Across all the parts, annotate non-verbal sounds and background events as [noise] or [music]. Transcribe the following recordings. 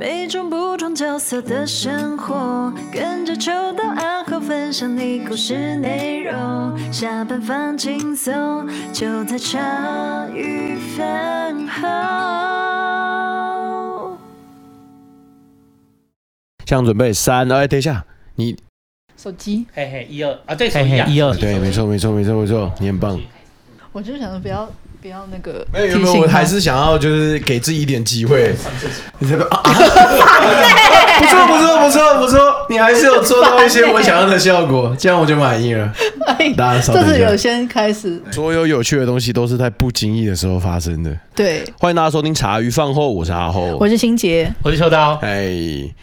每种不同角色的生活，跟着秋到暗号分享你故事内容。下班放轻松，就在茶余饭后。像准备三，哎，等一下，你手机，嘿嘿，一二啊，对，嘿嘿，一二，对，没错，没错，没错，没错，你很棒。我就想说不要。不要那个，没有没有，我还是想要就是给自己一点机会。你这个啊，不错不错不错不错，你还是有做到一些我想要的效果，这样我就满意了。大家这是有先开始，所有有趣的东西都是在不经意的时候发生的。对，欢迎大家收听茶余饭后，我是阿后，我是新杰，我是秋刀。哎，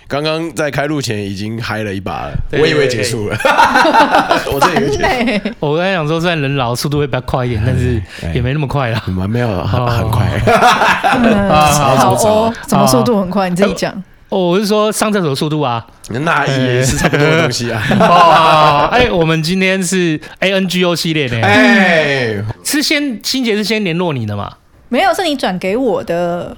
刚刚在开录前已经嗨了一把了，我以为结束了。[laughs] 我这以为结束。[laughs] 我刚才想说，虽然人老速度会比较快一点，但是也没那么快。蛮没有很很快，[laughs] 好哦，怎么速度很快？你自己讲。哦，我是说上厕所速度啊，那也是差不多的东西啊。哦，哎，我们今天是 A N G O 系列的，哎，是先新杰是先联络你的吗？没有，是你转给我的。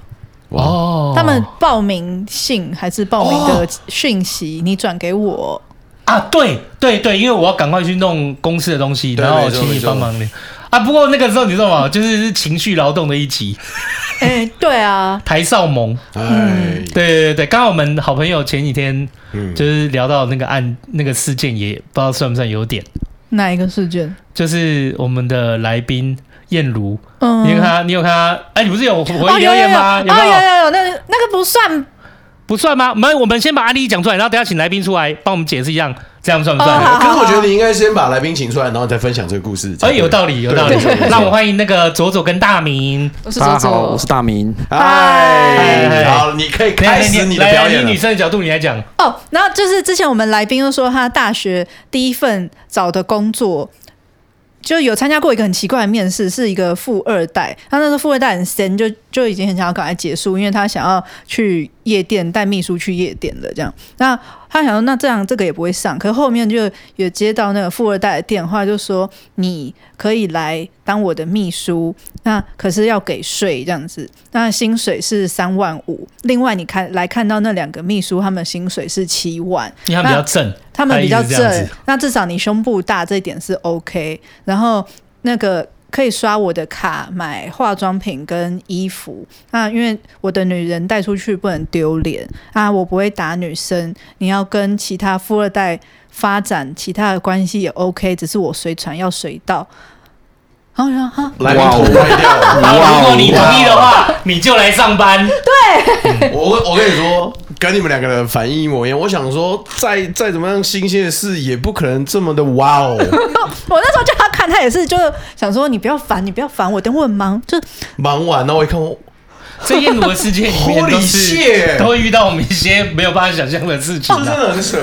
哦，他们报名信还是报名的讯息，你转给我啊？对对对，因为我要赶快去弄公司的东西，然后请你帮忙的。啊，不过那个时候你知道吗？就是情绪劳动的一集。[laughs] 哎、欸，对啊，台少盟。嗯，对对对，刚好我们好朋友前几天就是聊到那个案那个事件，也不知道算不算有点。哪一个事件？就是我们的来宾燕如。嗯，你有看他？你有看他？哎、欸，你不是有回留言吗？有有有，有，有，有，有，那那个不算。不算吗？我们我们先把案例讲出来，然后等下请来宾出来帮我们解释一样，这样算不算？哦、可是我觉得你应该先把来宾请出来，然后再分享这个故事。哎，有道理，有道理。那我欢迎那个左左跟大明。我是左左，我是大明。嗨，好，你可以开始你的表演。以女生的角度，你来讲。哦，然后就是之前我们来宾又说他大学第一份找的工作。就有参加过一个很奇怪的面试，是一个富二代。他那时候富二代很闲，就就已经很想要赶快结束，因为他想要去夜店带秘书去夜店的。这样，那他想说，那这样这个也不会上。可是后面就有接到那个富二代的电话，就说你可以来当我的秘书，那可是要给税这样子。那薪水是三万五。另外，你看来看到那两个秘书，他们薪水是七万，因为他们比较正。他们比较正，那至少你胸部大这一点是 OK。然后那个可以刷我的卡买化妆品跟衣服。那因为我的女人带出去不能丢脸啊，我不会打女生。你要跟其他富二代发展其他的关系也 OK，只是我随传要随到。好，然后来哇，我歪掉。[laughs] 如果你同意的话，你就来上班。对，[laughs] 我我跟你说。跟你们两个人反应一模一样。我想说再，再再怎么样新鲜的事，也不可能这么的哇哦。[laughs] 我那时候叫他看，他也是，就是想说你不要烦，你不要烦我，等我很忙，就忙完了，我一看我，这燕如的世界里面都是都会遇到我们一些没有办法想象的事情，啊，真的很扯。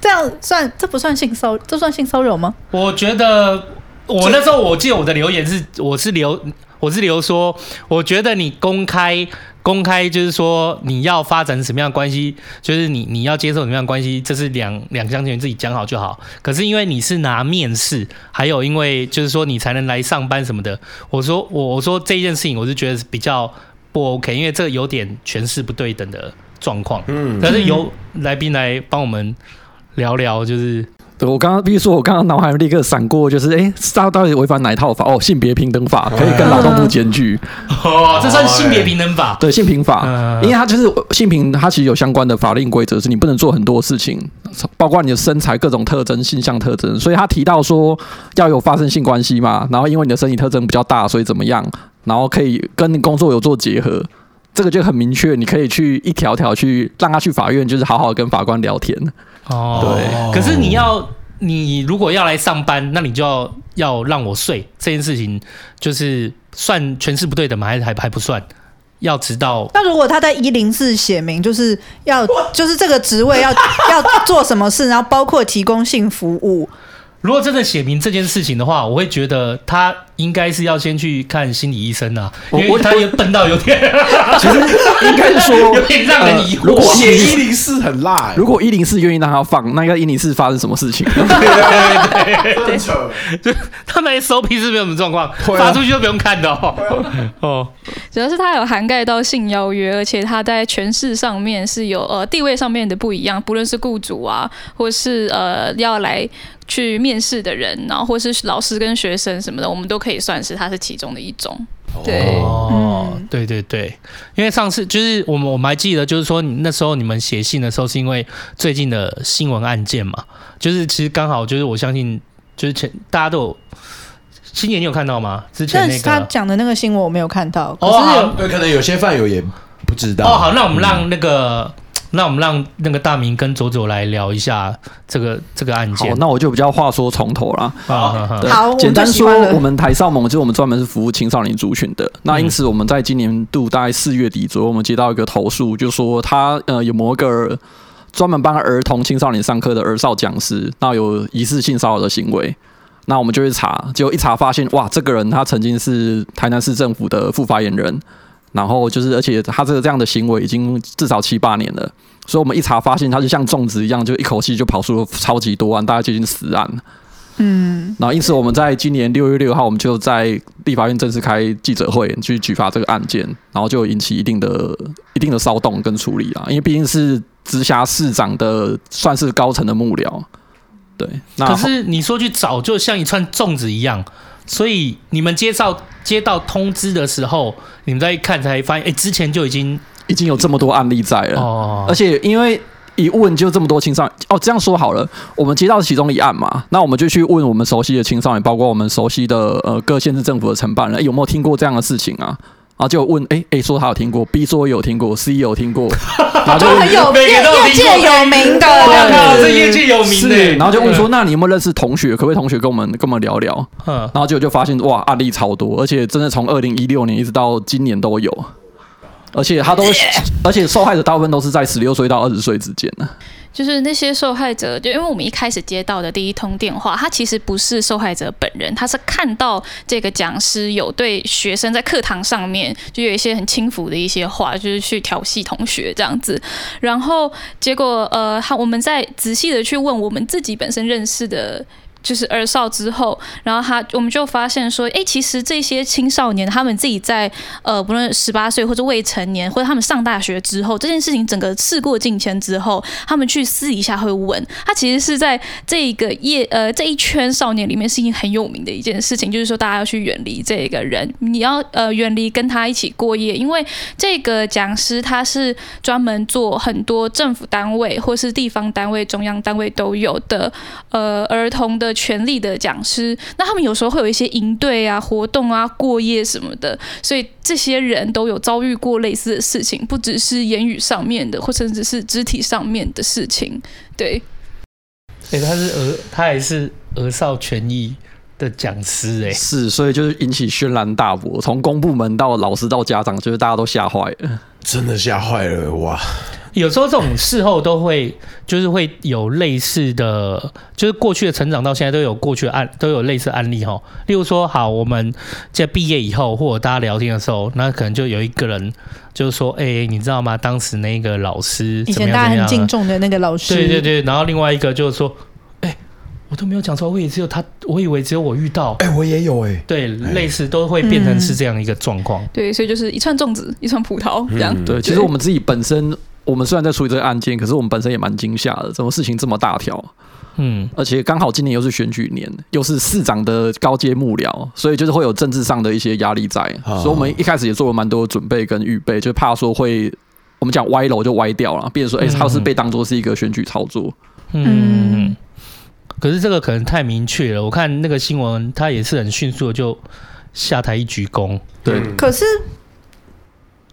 这样算这不算性骚？这算性骚扰吗？我觉得我那时候我记得我的留言是，我是留我是留说，我觉得你公开。公开就是说你要发展什么样的关系，就是你你要接受什么样的关系，这是两两厢情愿自己讲好就好。可是因为你是拿面试，还有因为就是说你才能来上班什么的，我说我我说这件事情我是觉得是比较不 OK，因为这有点权势不对等的状况。嗯，但是由来宾来帮我们聊聊，就是。对，我刚刚，比如说，我刚刚脑海立刻闪过，就是，哎，他到底违反哪一套法？哦，性别平等法可以跟劳动部检举。哦，这算性别平等法？对，性平法，因为它就是性平，它其实有相关的法令规则，是你不能做很多事情，包括你的身材各种特征、性向特征。所以他提到说要有发生性关系嘛，然后因为你的身体特征比较大，所以怎么样，然后可以跟你工作有做结合，这个就很明确，你可以去一条条去让他去法院，就是好好跟法官聊天。哦，对，可是你要，你如果要来上班，那你就要要让我睡这件事情，就是算全是不对的吗？还是还还不算？要知道，那如果他在一零四写明，就是要就是这个职位要 [laughs] 要做什么事，然后包括提供性服务。如果真的写明这件事情的话，我会觉得他应该是要先去看心理医生啊，我因为他也笨到有点，[laughs] 其实应该是说 [laughs] 有点让人疑惑。如果写一零四很辣、欸，如果一零四愿意让他放，那应该一零四发生什么事情？对 [laughs] 对对。就他们 SOP 是没有什么状况，啊发出去就不用看的哦。哦，主要是它有涵盖到性邀约，而且它在权势上面是有呃地位上面的不一样，不论是雇主啊，或是呃要来去面试的人，然后或是老师跟学生什么的，我们都可以算是它是其中的一种。对，哦，嗯对对对，因为上次就是我们我们还记得，就是说你那时候你们写信的时候，是因为最近的新闻案件嘛，就是其实刚好就是我相信，就是前大家都有，新年你有看到吗？之前但是他讲的那个新闻我没有看到，可哦，是有好对，可能有些饭友也不知道。哦，好，那我们让那个，那我们让那个大明跟左左来聊一下这个这个案好件。，那我就比较话说从头啦。啊，对好我们简单说我们台少盟就是我们专门是服务青少年族群的。那因此，我们在今年度大概四月底左右，我们接到一个投诉，就说他呃有某一个专门帮儿童青少年上课的儿少讲师，那有疑似性骚扰的行为。那我们就去查，结果一查发现，哇，这个人他曾经是台南市政府的副发言人，然后就是而且他这个这样的行为已经至少七八年了。所以我们一查发现，他就像种植一样，就一口气就跑出了超级多案，大概接近十案。嗯，然后因此我们在今年六月六号，我们就在立法院正式开记者会去举发这个案件，然后就引起一定的一定的骚动跟处理啦。因为毕竟是直辖市长的算是高层的幕僚，对。那可是你说去找，就像一串粽子一样，所以你们接到接到通知的时候，你们再一看才发现，哎，之前就已经已经有这么多案例在了，哦而且因为一问就这么多青少年哦，这样说好了，我们接到其中一案嘛，那我们就去问我们熟悉的青少年，包括我们熟悉的呃各县市政府的承办人，诶有没有听过这样的事情啊？然后就问，哎、欸、哎，说他有听过，B 说有听过，C 有听过，[laughs] 然后就问很有业业听过。界有名的，哇这样靠，子这业界有名的。是，然后就问说，那你有没有认识同学？可不可以同学跟我们跟我们聊聊？嗯，然后结果就发现哇，案例超多，而且真的从二零一六年一直到今年都有，而且他都，而且受害者大部分都是在十六岁到二十岁之间呢。就是那些受害者，就因为我们一开始接到的第一通电话，他其实不是受害者本人，他是看到这个讲师有对学生在课堂上面就有一些很轻浮的一些话，就是去调戏同学这样子。然后结果呃，他我们在仔细的去问我们自己本身认识的。就是二少之后，然后他我们就发现说，哎，其实这些青少年他们自己在呃，不论十八岁或者未成年，或者他们上大学之后，这件事情整个事过境迁之后，他们去私底下会问，他其实是在这个业呃这一圈少年里面是一件很有名的一件事情，就是说大家要去远离这个人，你要呃远离跟他一起过夜，因为这个讲师他是专门做很多政府单位或是地方单位、中央单位都有的呃儿童的。权力的讲师，那他们有时候会有一些营队啊、活动啊、过夜什么的，所以这些人都有遭遇过类似的事情，不只是言语上面的，或甚至是肢体上面的事情。对，哎、欸，他是儿，他还是儿少权益的讲师、欸，哎，是，所以就是引起轩然大波，从公部门到老师到家长，就是大家都吓坏了，真的吓坏了哇！有时候这种事后都会，就是会有类似的，就是过去的成长到现在都有过去的案，都有类似案例哈。例如说，好，我们在毕业以后，或者大家聊天的时候，那可能就有一个人就是说，哎、欸，你知道吗？当时那个老师以前大家很敬重的那个老师，对对对。然后另外一个就是说，哎、欸，我都没有讲出来，我也只有他，我以为只有我遇到，哎、欸，我也有哎、欸，对，类似都会变成是这样一个状况、嗯。对，所以就是一串粽子，一串葡萄这样。嗯、对，其实我们自己本身。我们虽然在处理这个案件，可是我们本身也蛮惊吓的，怎么事情这么大条？嗯，而且刚好今年又是选举年，又是市长的高阶幕僚，所以就是会有政治上的一些压力在，哦、所以我们一开始也做了蛮多的准备跟预备，就怕说会我们讲歪楼就歪掉了，变成说哎，他是被当做是一个选举操作。嗯，可是这个可能太明确了，我看那个新闻，他也是很迅速的就下台一鞠躬。对，可是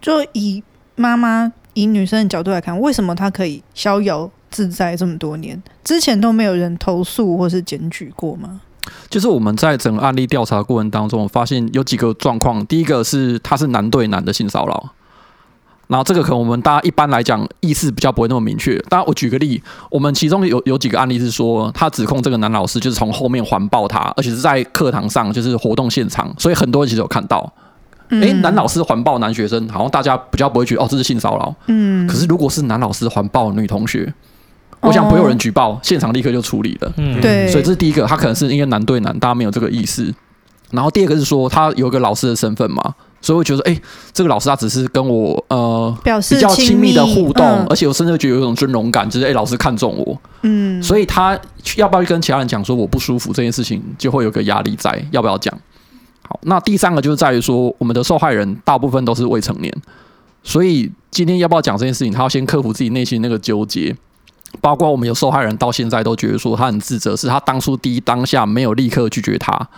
就以妈妈。以女生的角度来看，为什么她可以逍遥自在这么多年？之前都没有人投诉或是检举过吗？就是我们在整个案例调查过程当中，发现有几个状况。第一个是他是男对男的性骚扰，然后这个可能我们大家一般来讲意思比较不会那么明确。当然，我举个例，我们其中有有几个案例是说，他指控这个男老师就是从后面环抱他，而且是在课堂上，就是活动现场，所以很多人其实有看到。哎，男老师环抱男学生，好像大家比较不会觉得哦，这是性骚扰。嗯。可是如果是男老师环抱女同学，我想不会有人举报，现场立刻就处理了。嗯，对。所以这是第一个，他可能是因为男对男，大家没有这个意识。然后第二个是说，他有一个老师的身份嘛。所以我觉得，哎、欸，这个老师他只是跟我呃比较亲密的互动，嗯、而且我甚至觉得有一种尊荣感，就是哎、欸，老师看中我，嗯，所以他要不要去跟其他人讲说我不舒服这件事情，就会有个压力在，要不要讲？好，那第三个就是在于说，我们的受害人大部分都是未成年，所以今天要不要讲这件事情，他要先克服自己内心那个纠结，包括我们有受害人到现在都觉得说他很自责，是他当初第一当下没有立刻拒绝他，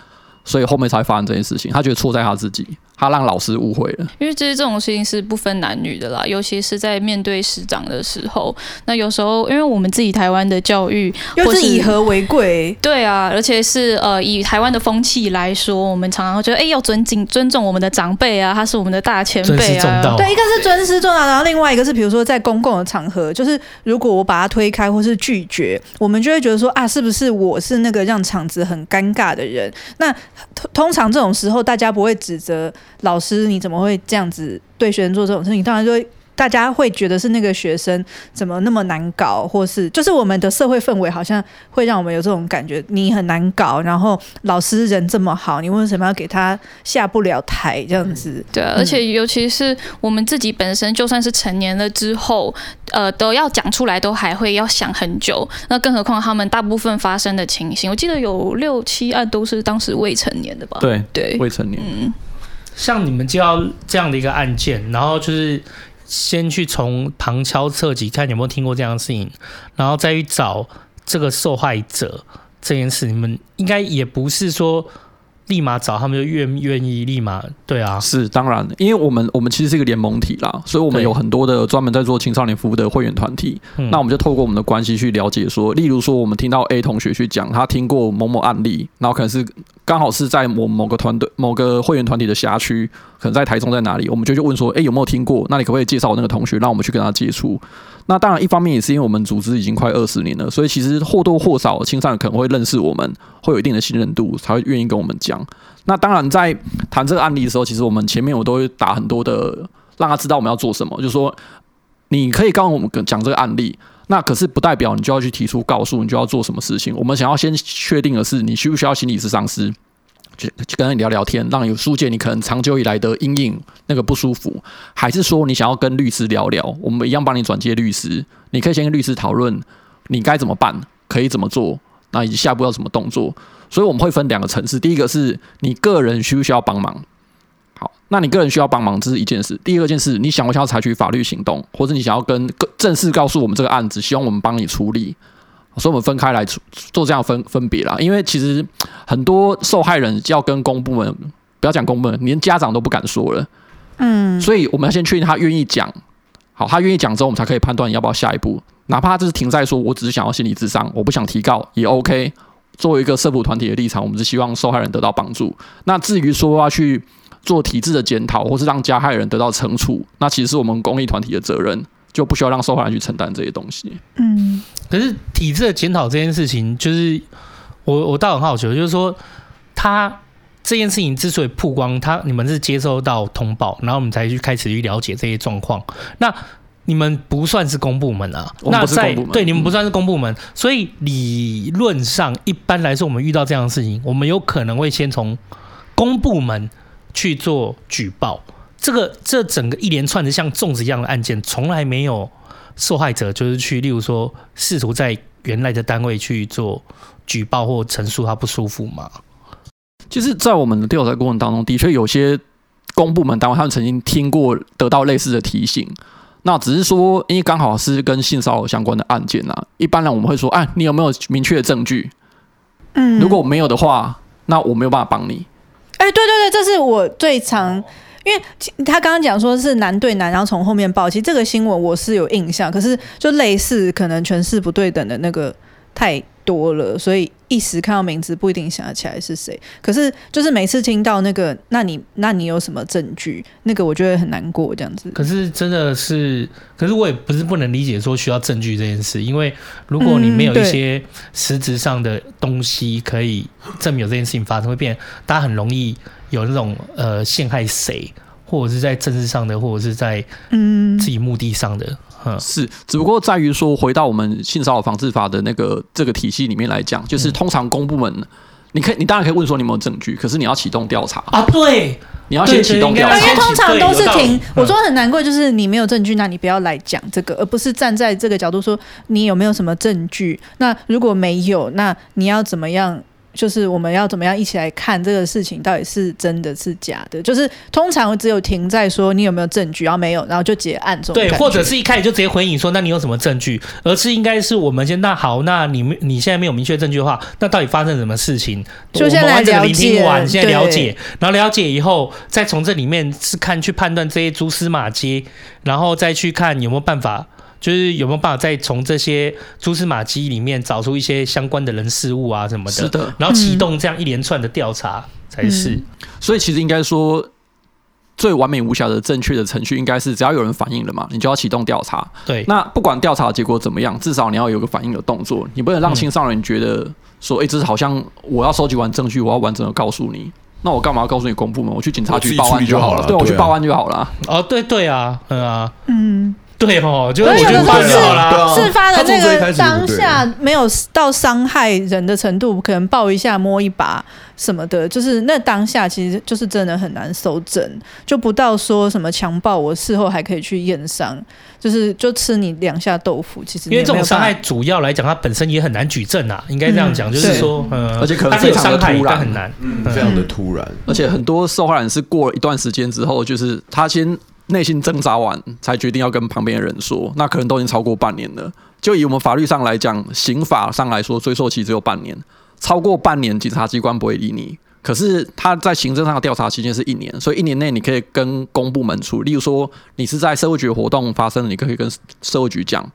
所以后面才发生这件事情，他觉得错在他自己。他让老师误会了，因为其实这种事情是不分男女的啦，尤其是在面对师长的时候。那有时候，因为我们自己台湾的教育又是以和为贵，对啊，而且是呃以台湾的风气来说，我们常常会觉得，哎、欸，要尊敬尊重我们的长辈啊，他是我们的大前辈啊。对，一个是尊师重道，然后另外一个是，比如说在公共的场合，就是如果我把他推开或是拒绝，我们就会觉得说啊，是不是我是那个让场子很尴尬的人？那通常这种时候，大家不会指责。老师，你怎么会这样子对学生做这种事情？当然就会，大家会觉得是那个学生怎么那么难搞，或是就是我们的社会氛围好像会让我们有这种感觉，你很难搞。然后老师人这么好，你为什么要给他下不了台这样子？对啊，而且尤其是我们自己本身，就算是成年了之后，呃，都要讲出来，都还会要想很久。那更何况他们大部分发生的情形，我记得有六七案都是当时未成年的吧？对对，未成年。嗯。像你们接到这样的一个案件，然后就是先去从旁敲侧击看有没有听过这样的事情，然后再去找这个受害者这件事，你们应该也不是说。立马找他们就愿愿意立马对啊，是当然，因为我们我们其实是一个联盟体啦，所以我们有很多的专门在做青少年服务的会员团体。那我们就透过我们的关系去了解说，例如说我们听到 A 同学去讲他听过某某案例，然后可能是刚好是在某某个团队某个会员团体的辖区，可能在台中在哪里，我们就去问说，哎，有没有听过？那你可不可以介绍我那个同学，让我们去跟他接触？那当然，一方面也是因为我们组织已经快二十年了，所以其实或多或少青少年可能会认识我们，会有一定的信任度，才会愿意跟我们讲。那当然，在谈这个案例的时候，其实我们前面我都会打很多的，让他知道我们要做什么，就是说你可以跟我们讲这个案例，那可是不代表你就要去提出告诉你就要做什么事情。我们想要先确定的是，你需不需要心理咨商师？就跟你聊聊天，让你疏解你可能长久以来的阴影，那个不舒服，还是说你想要跟律师聊聊？我们一样帮你转接律师，你可以先跟律师讨论你该怎么办，可以怎么做，那以及下一步要怎么动作。所以我们会分两个层次，第一个是你个人需不需要帮忙？好，那你个人需要帮忙，这是一件事。第二件事，你想不想要采取法律行动，或者你想要跟正式告诉我们这个案子，希望我们帮你处理。所以，我们分开来做这样分分别啦。因为其实很多受害人要跟公部门，不要讲公部门，连家长都不敢说了。嗯，所以我们要先确定他愿意讲。好，他愿意讲之后，我们才可以判断要不要下一步。哪怕他就是停在说，我只是想要心理智商，我不想提告也 OK。作为一个社福团体的立场，我们是希望受害人得到帮助。那至于说要去做体制的检讨，或是让加害人得到惩处，那其实是我们公益团体的责任。就不需要让受害人去承担这些东西。嗯，可是体制的检讨这件事情，就是我我倒很好奇，就是说他这件事情之所以曝光，他你们是接收到通报，然后我们才去开始去了解这些状况。那你们不算是公部门啊？那在对你们不算是公部门，所以理论上一般来说，我们遇到这样的事情，我们有可能会先从公部门去做举报。这个这整个一连串的像粽子一样的案件，从来没有受害者就是去，例如说试图在原来的单位去做举报或陈述他不舒服吗？就是，在我们的调查过程当中，的确有些公部门单位他们曾经听过得到类似的提醒，那只是说，因为刚好是跟性骚扰相关的案件啊，一般人我们会说，哎，你有没有明确的证据？嗯，如果没有的话，那我没有办法帮你。哎，对对对，这是我最常。因为他刚刚讲说是男对男，然后从后面抱，其实这个新闻我是有印象，可是就类似可能权势不对等的那个太多了，所以一时看到名字不一定想得起来是谁。可是就是每次听到那个，那你那你有什么证据？那个我觉得很难过这样子。可是真的是，可是我也不是不能理解说需要证据这件事，因为如果你没有一些实质上的东西可以证明有这件事情发生，会变大家很容易有那种呃陷害谁，或者是在政治上的，或者是在嗯自己目的上的。嗯是，只不过在于说，回到我们性骚扰防治法的那个这个体系里面来讲，就是通常公部门，你可以，你当然可以问说你有没有证据，可是你要启动调查啊，对，你要先启动调查，因为通常都是停。我说很难过，就是你没有证据，那你不要来讲这个，而不是站在这个角度说你有没有什么证据。那如果没有，那你要怎么样？就是我们要怎么样一起来看这个事情到底是真的是假的？就是通常只有停在说你有没有证据，然后没有，然后就结案这种。对，或者是一开始就直接回应说，那你有什么证据？而是应该是我们先那好，那你你现在没有明确证据的话，那到底发生什么事情？就先来了解，完现在了解，然后了解以后，再从这里面是看去判断这些蛛丝马迹，然后再去看有没有办法。就是有没有办法再从这些蛛丝马迹里面找出一些相关的人事物啊什么的，是的，然后启动这样一连串的调查才是。嗯、所以其实应该说，最完美无瑕的正确的程序应该是，只要有人反映了嘛，你就要启动调查。对，那不管调查结果怎么样，至少你要有个反应的动作，你不能让青少年觉得说，哎、嗯，这是好像我要收集完证据，我要完整的告诉你，那我干嘛要告诉你公部门？我去警察局报案就好了。对，我去报案就好了。哦，对对啊，嗯啊，嗯。[laughs] 对哦，就是我觉得是事发的那个当下没有到伤害人的程度，可能抱一下、摸一把什么的，就是那当下其实就是真的很难搜证，就不到说什么强暴，我事后还可以去验伤，就是就吃你两下豆腐。其实因为这种伤害主要来讲，它本身也很难举证啊，应该这样讲，就是说，嗯，而且可能非常的突然，很难，嗯，非常的突然，而且很多受害人是过了一段时间之后，就是他先。内心挣扎完，才决定要跟旁边的人说，那可能都已经超过半年了。就以我们法律上来讲，刑法上来说，追诉期只有半年，超过半年，警察机关不会理你。可是他在行政上的调查期间是一年，所以一年内你可以跟公部门处理。例如说，你是在社会局活动发生的，你可以跟社会局讲。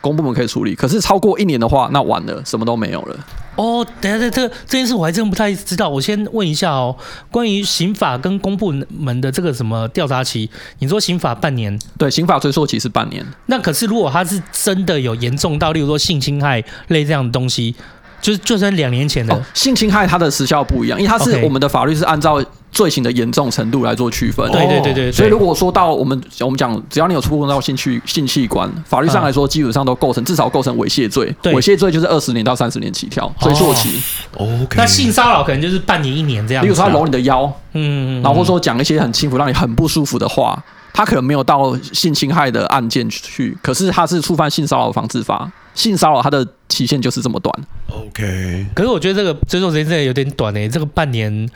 公部门可以处理，可是超过一年的话，那完了，什么都没有了。哦，等下，这这这件事我还真不太知道。我先问一下哦，关于刑法跟公部门的这个什么调查期，你说刑法半年，对，刑法追诉期是半年。那可是如果他是真的有严重到，例如说性侵害类这样的东西，就是就算两年前的、哦、性侵害，它的时效不一样，因为它是我们的法律是按照。罪行的严重程度来做区分。对对对对。所以如果说到我们我们讲，只要你有触碰到性器性器官，法律上来说基本上都构成至少构成猥亵罪。猥亵罪就是二十年到三十年起跳，追溯期。OK。那性骚扰可能就是半年一年这样。比如说他搂你的腰，嗯，然后或者说讲一些很轻浮让你很不舒服的话，他可能没有到性侵害的案件去，可是他是触犯性骚扰防治法，性骚扰它的期限就是这么短。OK。可是我觉得这个追诉时间真的有点短诶、欸，这个半年。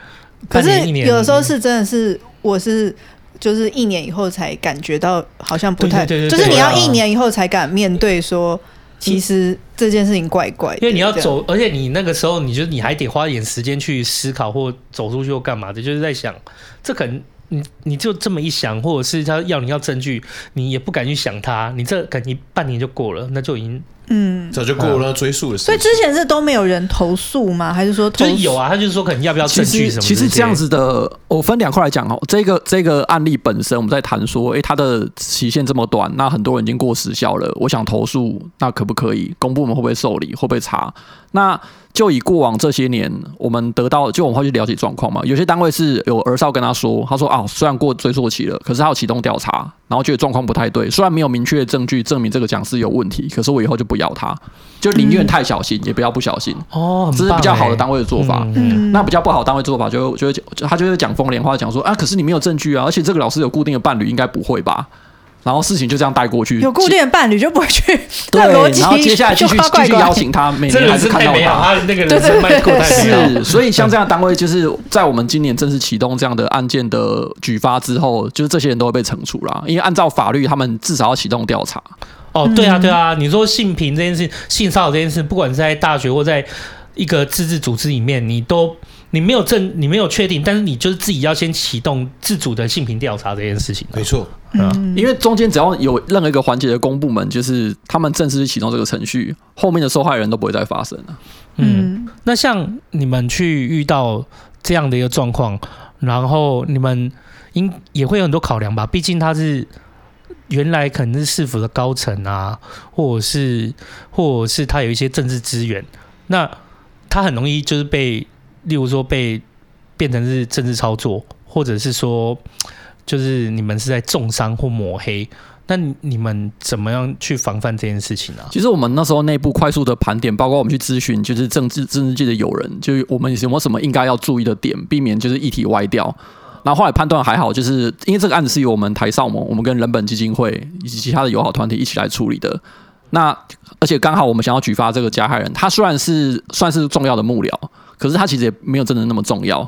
可是有的时候是真的是，我是就是一年以后才感觉到好像不太，就是你要一年以后才敢面对说，其实这件事情怪怪的。因为你要走，而且你那个时候，你就你还得花一点时间去思考或走出去或干嘛的，就是在想，这可能你你就这么一想，或者是他要你要证据，你也不敢去想他，你这可能半年就过了，那就已经。嗯，早就过了追诉的时候。所以之前是都没有人投诉吗？还是说投？就是有啊？他就是说，可能要不要证据什么？其实这样子的，我分两块来讲哦。这个这个案例本身，我们在谈说，诶，它的期限这么短，那很多人已经过时效了。我想投诉，那可不可以？公部门会不会受理？会不会查？那就以过往这些年，我们得到，就我们会去了解状况嘛。有些单位是有儿少跟他说，他说啊，虽然过追溯期了，可是他要启动调查，然后觉得状况不太对。虽然没有明确的证据证明这个讲师有问题，可是我以后就不要他，就宁愿太小心，也不要不小心。哦，这是比较好的单位的做法。嗯，那比较不好的单位做法就就会他就会讲风凉话，讲说啊，可是你没有证据啊，而且这个老师有固定的伴侣，应该不会吧？然后事情就这样带过去，有固定的伴侣就不会去。对，[laughs] 然后接下来继续 [laughs] 继续邀请他，每年还是看到他。那个人生脉络太是，所以像这样的单位，就是在我们今年正式启动这样的案件的举发之后，就是这些人都会被惩处啦。因为按照法律，他们至少要启动调查。哦，对啊，对啊，你说性平这件事，性骚扰这件事，不管是在大学或在一个自治组织里面，你都。你没有证，你没有确定，但是你就是自己要先启动自主的性平调查这件事情。没错，嗯，因为中间只要有任何一个环节的公部门，就是他们正式启动这个程序，后面的受害人都不会再发生了。嗯，那像你们去遇到这样的一个状况，然后你们应也会有很多考量吧？毕竟他是原来可能是市府的高层啊，或者是或者是他有一些政治资源，那他很容易就是被。例如说被变成是政治操作，或者是说就是你们是在重伤或抹黑，那你们怎么样去防范这件事情呢、啊？其实我们那时候内部快速的盘点，包括我们去咨询，就是政治政治界的友人，就是我们有没有什么应该要注意的点，避免就是议题歪掉。然后后来判断还好，就是因为这个案子是由我们台少盟，我们跟人本基金会以及其他的友好团体一起来处理的。那而且刚好我们想要举发这个加害人，他虽然是算是重要的幕僚。可是他其实也没有真的那么重要，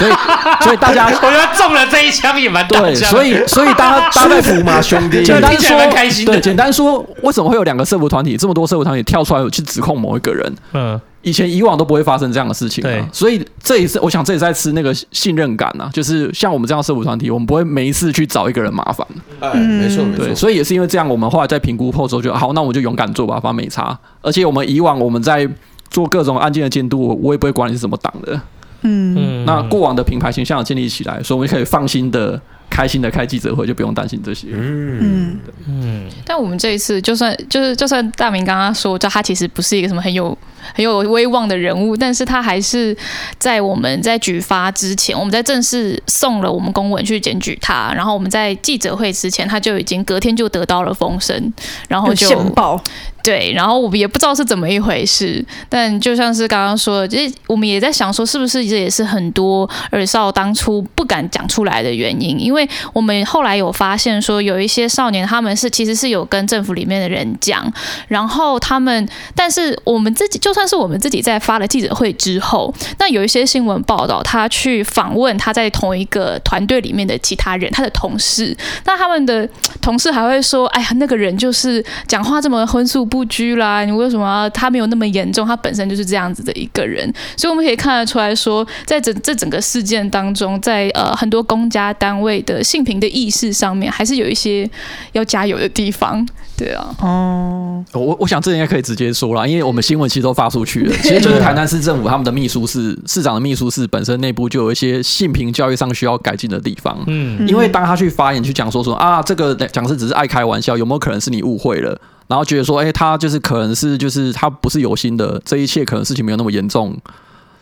所以 [laughs] 所以大家 [laughs] 我觉得中了这一枪也蛮对，所以所以大家 [laughs] 大家服嘛，兄弟，简单说，开心对，简单说，为什么会有两个社服团体这么多社服团体跳出来去指控某一个人？嗯，以前以往都不会发生这样的事情，对，所以这也是我想这也在吃那个信任感啊，就是像我们这样的社服团体，我们不会每一次去找一个人麻烦，哎，没错没错，所以也是因为这样，我们后来在评估后之后就好，那我们就勇敢做吧，反正没差，而且我们以往我们在。做各种案件的监督，我也不会管你是什么党的。嗯，那过往的品牌形象建立起来，所以我们可以放心的、开心的开记者会，就不用担心这些。嗯嗯。但我们这一次，就算就是就算大明刚刚说，就他其实不是一个什么很有很有威望的人物，但是他还是在我们在举发之前，我们在正式送了我们公文去检举他，然后我们在记者会之前，他就已经隔天就得到了风声，然后就线报。对，然后我们也不知道是怎么一回事，但就像是刚刚说的，其实我们也在想说，是不是这也是很多耳少当初不敢讲出来的原因？因为我们后来有发现说，有一些少年他们是其实是有跟政府里面的人讲，然后他们，但是我们自己就算是我们自己在发了记者会之后，那有一些新闻报道，他去访问他在同一个团队里面的其他人，他的同事，那他们的同事还会说，哎呀，那个人就是讲话这么荤素。不拘啦，你为什么他没有那么严重？他本身就是这样子的一个人，所以我们可以看得出来说，在整这整个事件当中，在呃很多公家单位的性平的意识上面，还是有一些要加油的地方。对啊，哦、嗯，我我想这应该可以直接说了，因为我们新闻其实都发出去了。其实就是台南市政府他们的秘书室、市长的秘书室本身内部就有一些性平教育上需要改进的地方。嗯，因为当他去发言去讲说说啊，这个讲师只是爱开玩笑，有没有可能是你误会了？然后觉得说，哎、欸，他就是可能是就是他不是有心的，这一切可能事情没有那么严重。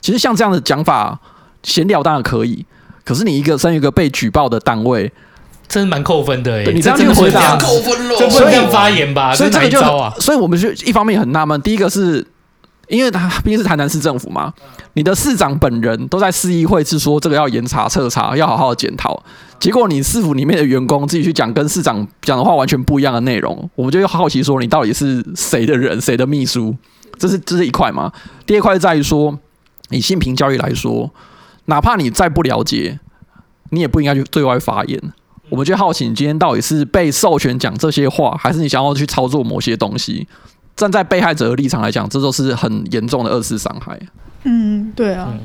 其实像这样的讲法，闲聊当然可以，可是你一个身为一个被举报的单位，真蛮扣分的哎。你这样去回答，扣分了，这不能这样发言吧？所以这个就，啊、所以我们就一方面很纳闷，第一个是。因为他毕竟是台南市政府嘛，你的市长本人都在市议会是说这个要严查彻查，要好好检讨。结果你市府里面的员工自己去讲跟市长讲的话完全不一样的内容，我们就好奇说你到底是谁的人，谁的秘书？这是这是一块嘛。第二块在于说，以性平教育来说，哪怕你再不了解，你也不应该去对外发言。我们就好奇你今天到底是被授权讲这些话，还是你想要去操作某些东西？站在被害者的立场来讲，这都是很严重的二次伤害。嗯，对啊。嗯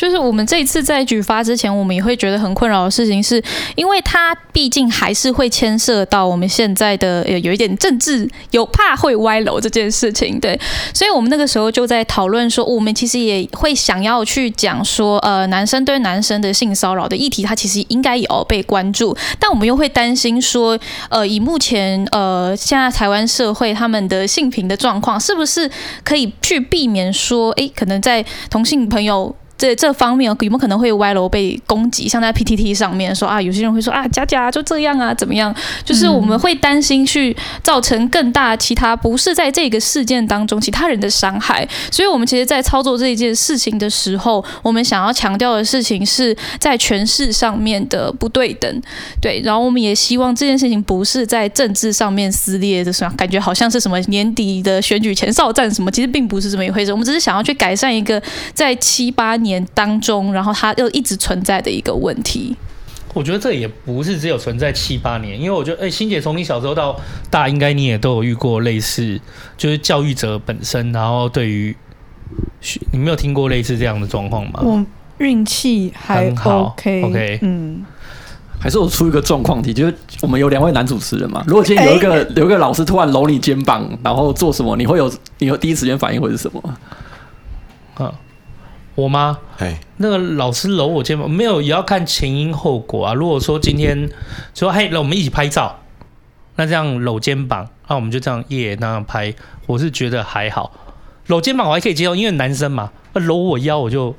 就是我们这一次在举发之前，我们也会觉得很困扰的事情，是因为它毕竟还是会牵涉到我们现在的有一点政治，有怕会歪楼这件事情，对，所以我们那个时候就在讨论说，我们其实也会想要去讲说，呃，男生对男生的性骚扰的议题，它其实应该也要被关注，但我们又会担心说，呃，以目前呃现在台湾社会他们的性平的状况，是不是可以去避免说，哎，可能在同性朋友。这这方面有没有可能会歪楼被攻击？像在 PTT 上面说啊，有些人会说啊，假假就这样啊，怎么样？就是我们会担心去造成更大其他不是在这个事件当中其他人的伤害。所以，我们其实，在操作这一件事情的时候，我们想要强调的事情是在权势上面的不对等。对，然后我们也希望这件事情不是在政治上面撕裂的，什么感觉好像是什么年底的选举前哨战什么，其实并不是这么一回事。我们只是想要去改善一个在七八年。年当中，然后它又一直存在的一个问题。我觉得这也不是只有存在七八年，因为我觉得，哎，欣姐从你小时候到大，应该你也都有遇过类似，就是教育者本身，然后对于你没有听过类似这样的状况吗？我运气还很好 OK OK 嗯，还是我出一个状况题，就是我们有两位男主持人嘛。如果今天有一个、有一个老师突然搂你肩膀，然后做什么，你会有你有第一时间反应会是什么？嗯，我吗？哎，那个老师搂我肩膀，没有也要看前因后果啊。如果说今天说嘿，那我们一起拍照，那这样搂肩膀，那我们就这样耶那样拍，我是觉得还好。搂肩膀我还可以接受，因为男生嘛，搂我腰我就，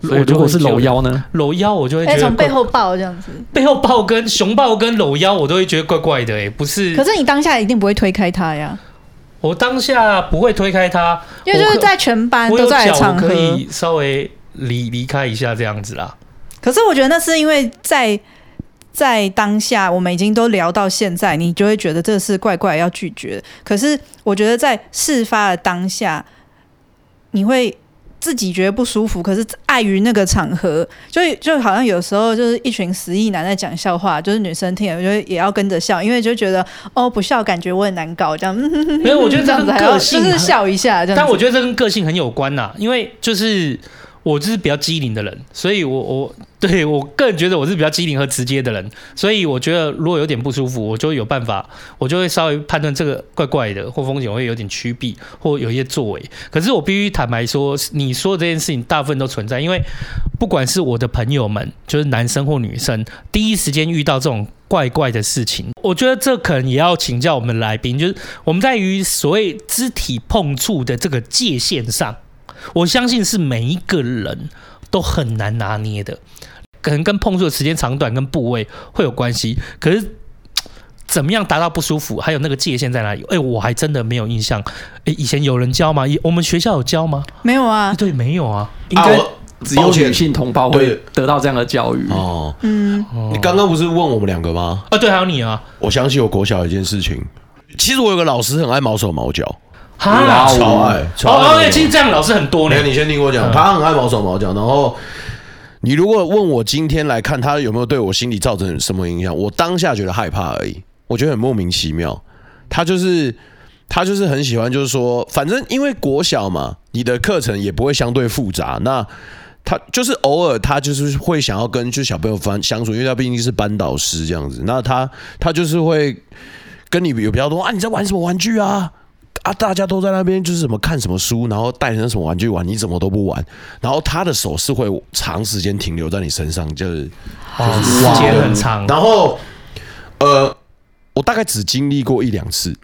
所以如果是搂腰呢？搂腰我就会觉得哎，从背后抱这样子，背后抱跟熊抱跟搂腰，我都会觉得怪怪的、欸，哎，不是。可是你当下一定不会推开他呀，我当下不会推开他，因为就是在全班都在场合，可以稍微离离开一下这样子啦。可是我觉得那是因为在在当下我们已经都聊到现在，你就会觉得这是怪怪要拒绝。可是我觉得在事发的当下，你会自己觉得不舒服，可是碍于那个场合，就就好像有时候就是一群十亿男在讲笑话，就是女生听了，我觉得也要跟着笑，因为就觉得哦不笑感觉我很难搞这样。没有，我觉得这跟 [laughs] 个性就是笑一下这样。但我觉得这跟个性很有关呐，因为就是。我就是比较机灵的人，所以我我对我个人觉得我是比较机灵和直接的人，所以我觉得如果有点不舒服，我就有办法，我就会稍微判断这个怪怪的或风险会有点趋避或有一些作为。可是我必须坦白说，你说的这件事情大部分都存在，因为不管是我的朋友们，就是男生或女生，第一时间遇到这种怪怪的事情，我觉得这可能也要请教我们来宾，就是我们在于所谓肢体碰触的这个界限上。我相信是每一个人都很难拿捏的，可能跟碰触的时间长短跟部位会有关系。可是 [tsk] 怎么样达到不舒服，还有那个界限在哪里？哎、欸，我还真的没有印象。哎、欸，以前有人教吗？我们学校有教吗？没有啊。对，没有啊。应该只有女性同胞会得到这样的教育哦。嗯，你刚刚不是问我们两个吗？啊，对，还有你啊。我想起我国小一件事情，其实我有个老师很爱毛手毛脚。哈，超爱，超爱。哦，其实这样老师很多呢。你先听我讲，他很爱毛手毛脚。然后，你如果问我今天来看他有没有对我心理造成什么影响，我当下觉得害怕而已。我觉得很莫名其妙。他就是他就是很喜欢，就是说，反正因为国小嘛，你的课程也不会相对复杂。那他就是偶尔他就是会想要跟就小朋友翻相处，因为他毕竟是班导师这样子。那他他就是会跟你有比较多啊，你在玩什么玩具啊？啊！大家都在那边，就是什么看什么书，然后带成什么玩具玩，你怎么都不玩。然后他的手是会长时间停留在你身上，就是哇，时间很长。然后，呃，我大概只经历过一两次，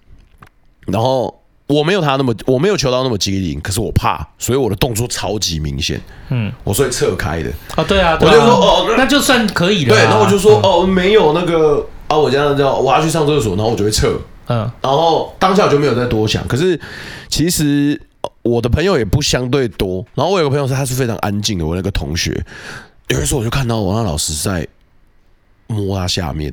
然后我没有他那么，我没有求到那么机灵，可是我怕，所以我的动作超级明显。嗯，我所以侧开的。啊，对啊，我就说哦，那就算可以了。对，然后我就说哦，没有那个啊，我这样这样，我要去上厕所，然后我就会侧。嗯，然后当下我就没有再多想。可是其实我的朋友也不相对多。然后我有个朋友是他是非常安静的，我那个同学有一次我就看到我那老师在摸他下面，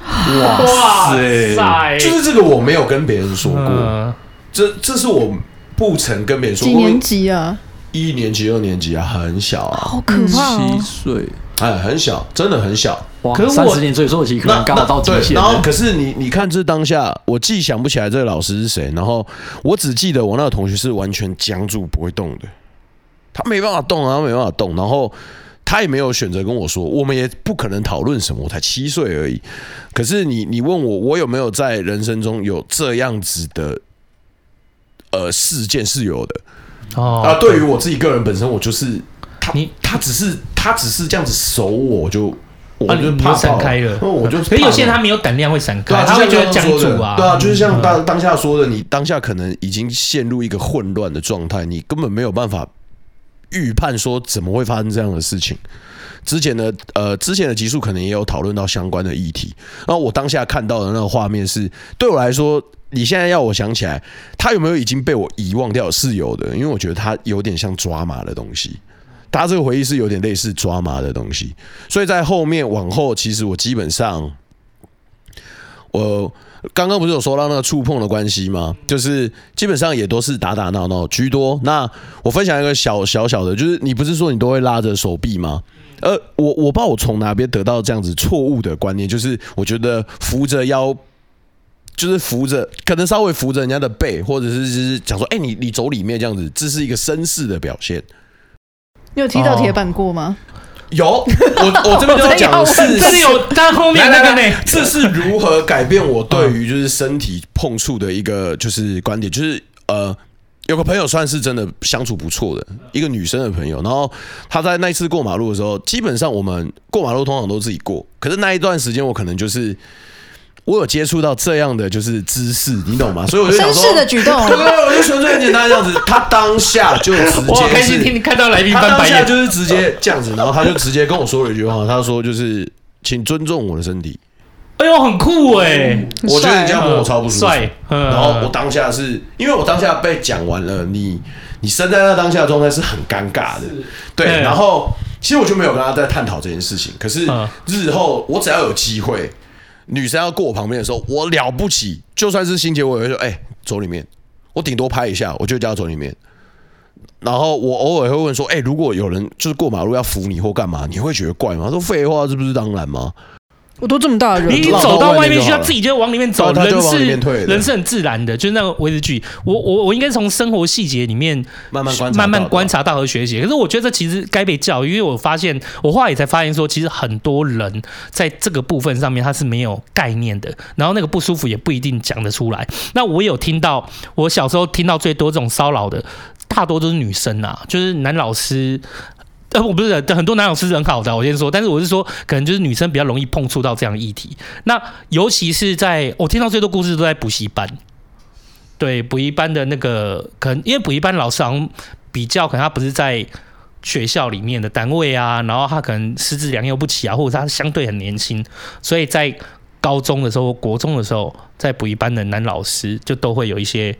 哇塞！就是这个我没有跟别人说过，这这是我不曾跟别人说过。几年级啊？一年级、二年级啊，很小啊，好可怕，七岁。哎，很小，真的很小。哇，可是三十年所以可能刚好到极限。然后，可是你你看这当下，我既想不起来这个老师是谁，然后我只记得我那个同学是完全僵住不会动的，他没办法动啊，他没办法动。然后他也没有选择跟我说，我们也不可能讨论什么，我才七岁而已。可是你你问我，我有没有在人生中有这样子的呃事件是有的哦。啊，对于我自己个人本身，我就是。你他只是他只是这样子守我，就我就怕闪开了，我就。可是有些人他没有胆量会闪开，他会觉得僵住啊。对啊，就是像当当下说的，你当下可能已经陷入一个混乱的状态，你根本没有办法预判说怎么会发生这样的事情。之前的呃，之前的集数可能也有讨论到相关的议题。然后我当下看到的那个画面是，对我来说，你现在要我想起来，他有没有已经被我遗忘掉？是有的，因为我觉得他有点像抓马的东西。他这个回忆是有点类似抓马的东西，所以在后面往后，其实我基本上，我刚刚不是有说到那个触碰的关系吗？就是基本上也都是打打闹闹居多。那我分享一个小小小的，就是你不是说你都会拉着手臂吗？呃，我我不知道我从哪边得到这样子错误的观念，就是我觉得扶着腰就是扶着，可能稍微扶着人家的背，或者是就是讲说，哎、你你走里面这样子，这是一个绅士的表现。你有踢到铁板过吗？哦、有，我我这边就要讲的是，[laughs] 是有他后面那个呢，这是如何改变我对于就是身体碰触的一个就是观点，就是呃，有个朋友算是真的相处不错的一个女生的朋友，然后她在那一次过马路的时候，基本上我们过马路通常都自己过，可是那一段时间我可能就是。我有接触到这样的就是姿势，你懂吗？[laughs] 所以我就想说，绅士的举动，对对，我就纯粹很简单这样子。[laughs] 他当下就直接，我开心听你看到来宾翻白眼，就是直接这样子，然后他就直接跟我说了一句话，他说就是请尊重我的身体。哎呦，很酷哎、欸！我觉得你这样摸我超不舒服。帅，然后我当下是因为我当下被讲完了，你你身在那当下的状态是很尴尬的，对。然后其实我就没有跟他在探讨这件事情，可是日后我只要有机会。女生要过我旁边的时候，我了不起，就算是心结，我也会说：“哎、走里面。”我顶多拍一下，我就叫她走里面。然后我偶尔会问说：“哎、如果有人就是过马路要扶你或干嘛，你会觉得怪吗？”说：“废话，这不是当然吗？”我都这么大的人，你走到外面去，他自己就往里面走。人是人是很自然的，就是那个维持距离。我我我应该从生活细节里面慢慢观慢慢观察到和学习。可是我觉得这其实该被教育，因为我发现我后来也才发现说，其实很多人在这个部分上面他是没有概念的，然后那个不舒服也不一定讲得出来。那我有听到，我小时候听到最多这种骚扰的，大多都是女生啊，就是男老师。呃，我不是很多男老师是很好的，我先说，但是我是说，可能就是女生比较容易碰触到这样议题。那尤其是在我听到最多故事都在补习班，对补习班的那个，可能因为补习班老师好像比较可能他不是在学校里面的单位啊，然后他可能师资良莠不齐啊，或者他相对很年轻，所以在高中的时候、国中的时候，在补习班的男老师就都会有一些。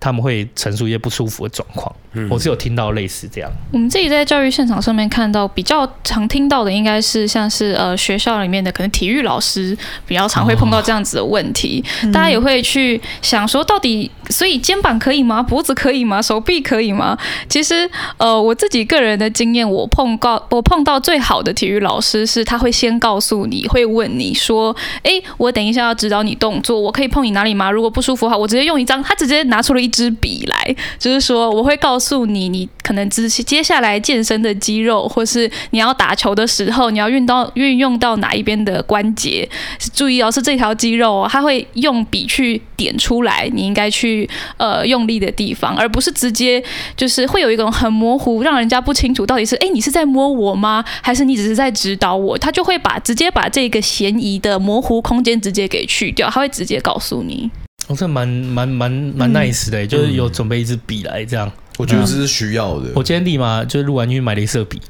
他们会陈述一些不舒服的状况，嗯我是有听到类似这样。我们自己在教育现场上面看到比较常听到的，应该是像是呃学校里面的可能体育老师比较常会碰到这样子的问题，大家也会去想说，到底所以肩膀可以吗？脖子可以吗？手臂可以吗？其实呃我自己个人的经验，我碰到我碰到最好的体育老师是他会先告诉你会问你说，哎，我等一下要指导你动作，我可以碰你哪里吗？如果不舒服的话，我直接用一张，他直接拿出了一。一支笔来，就是说我会告诉你，你可能只是接下来健身的肌肉，或是你要打球的时候，你要运到运用到哪一边的关节，注意哦，是这条肌肉哦，他会用笔去点出来，你应该去呃用力的地方，而不是直接就是会有一种很模糊，让人家不清楚到底是哎你是在摸我吗，还是你只是在指导我？他就会把直接把这个嫌疑的模糊空间直接给去掉，他会直接告诉你。我这蛮蛮蛮蛮 nice 的，就是有准备一支笔来这样，我觉得这是需要的。我今天立马就录完去买镭射笔，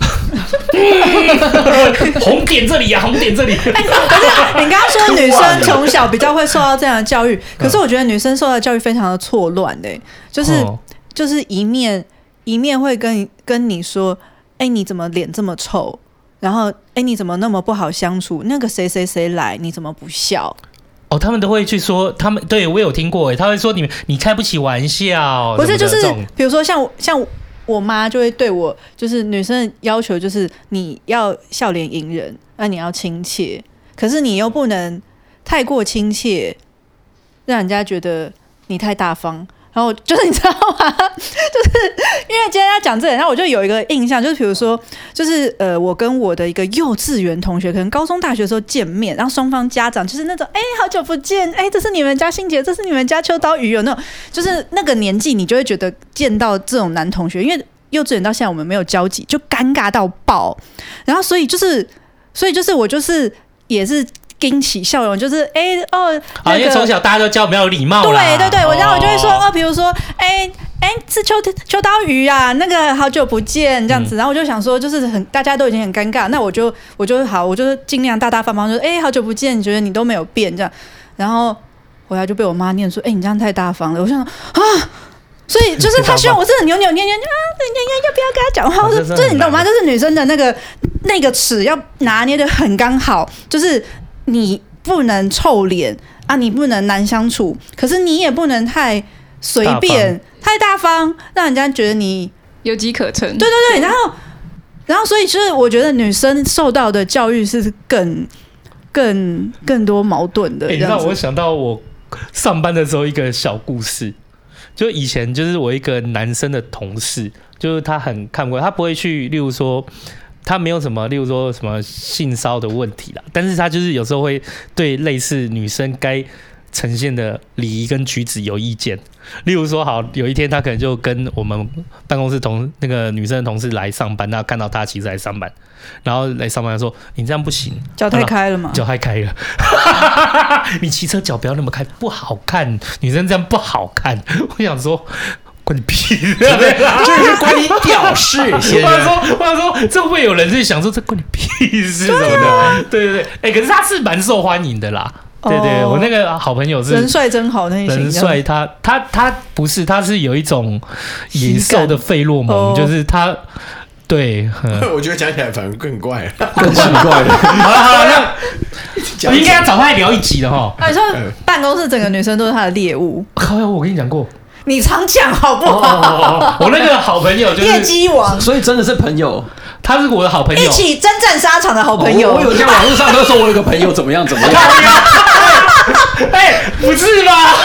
[laughs] 红点这里啊，红点这里。可是你刚刚说女生从小比较会受到这样的教育，可是我觉得女生受到的教育非常的错乱的，就是就是一面一面会跟跟你说，哎，你怎么脸这么臭？然后哎，你怎么那么不好相处？那个谁谁谁来，你怎么不笑？哦，他们都会去说，他们对我有听过诶，他会说你们你开不起玩笑，不是就是比如说像像我妈就会对我，就是女生的要求就是你要笑脸迎人，那你要亲切，可是你又不能太过亲切，让人家觉得你太大方。然后就是你知道吗？[laughs] 就是因为今天要讲这个，然后我就有一个印象，就是比如说，就是呃，我跟我的一个幼稚园同学，可能高中、大学的时候见面，然后双方家长就是那种，哎，好久不见，哎，这是你们家欣杰，这是你们家秋刀鱼，有那种，就是那个年纪，你就会觉得见到这种男同学，因为幼稚园到现在我们没有交集，就尴尬到爆。然后所以就是，[laughs] 所以就是我就是也是。惊喜笑容就是哎、欸、哦，啊，因为从小大家都教比较有礼貌，对对对，我然后我就会说哦，比如说哎哎是秋秋刀鱼啊，那个好久不见这样子，然后我就想说就是很大家都已经很尴尬，那我就我就好，我就尽量大大方方说哎好久不见，你觉得你都没有变这样，然后回来就被我妈念说哎你这样太大方了，我想说啊，所以就是他希望我真的扭扭捏捏啊，扭捏捏要不要跟他讲话？我说就是你懂吗？就是女生的那个那个尺要拿捏的很刚好，就是。你不能臭脸啊，你不能难相处，可是你也不能太随便、大太大方，让人家觉得你有机可乘。对对对，然后，然后，所以就是我觉得女生受到的教育是更、更、更多矛盾的。欸、你知道，我想到我上班的时候一个小故事，就以前就是我一个男生的同事，就是他很看不惯，他不会去，例如说他没有什么，例如说什么性骚的问题啦，但是他就是有时候会对类似女生该呈现的礼仪跟举止有意见。例如说，好，有一天他可能就跟我们办公室同那个女生的同事来上班，那看到他其实来上班，然后来上班说：“你这样不行，脚太开了嘛？脚太开了，[laughs] 你骑车脚不要那么开，不好看，女生这样不好看。[laughs] ”我想说，关你屁事，对对就是关你屌事。先我想说，我想说，这会不会有人是想说这关你屁事什么的？对对对，哎，可是他是蛮受欢迎的啦。对对，我那个好朋友是人帅真好，那一人帅，他他他不是，他是有一种野兽的费洛蒙，就是他对。[laughs] 我觉得讲起来反而更怪，更奇怪 [laughs] 了。好了好了，那我应该要找他来聊一集的哈。他说办公室整个女生都是他的猎物？靠，我跟你讲过，你常讲好不好？我那个好朋友就是业绩王，所以真的是朋友。他是我的好朋友，一起征战沙场的好朋友。我有在网络上都说我有个朋友怎么样怎么样。哎，不是吧？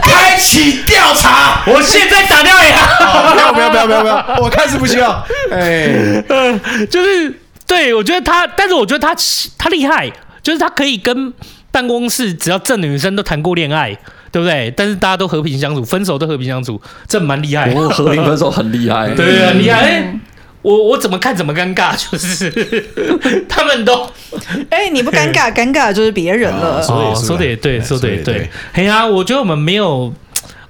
开启调查，我现在打掉呀！不要不要不要不要不要，我看是不需要。哎，就是对，我觉得他，但是我觉得他他厉害，就是他可以跟办公室只要正女生都谈过恋爱，对不对？但是大家都和平相处，分手都和平相处，这蛮厉害。我和平分手很厉害，[laughs] 对，啊厉害。我我怎么看怎么尴尬，就是他们都，哎、欸，你不尴尬，尴尬的就是别人了。哦，说的也对，说的也对。哎呀，我觉得我们没有，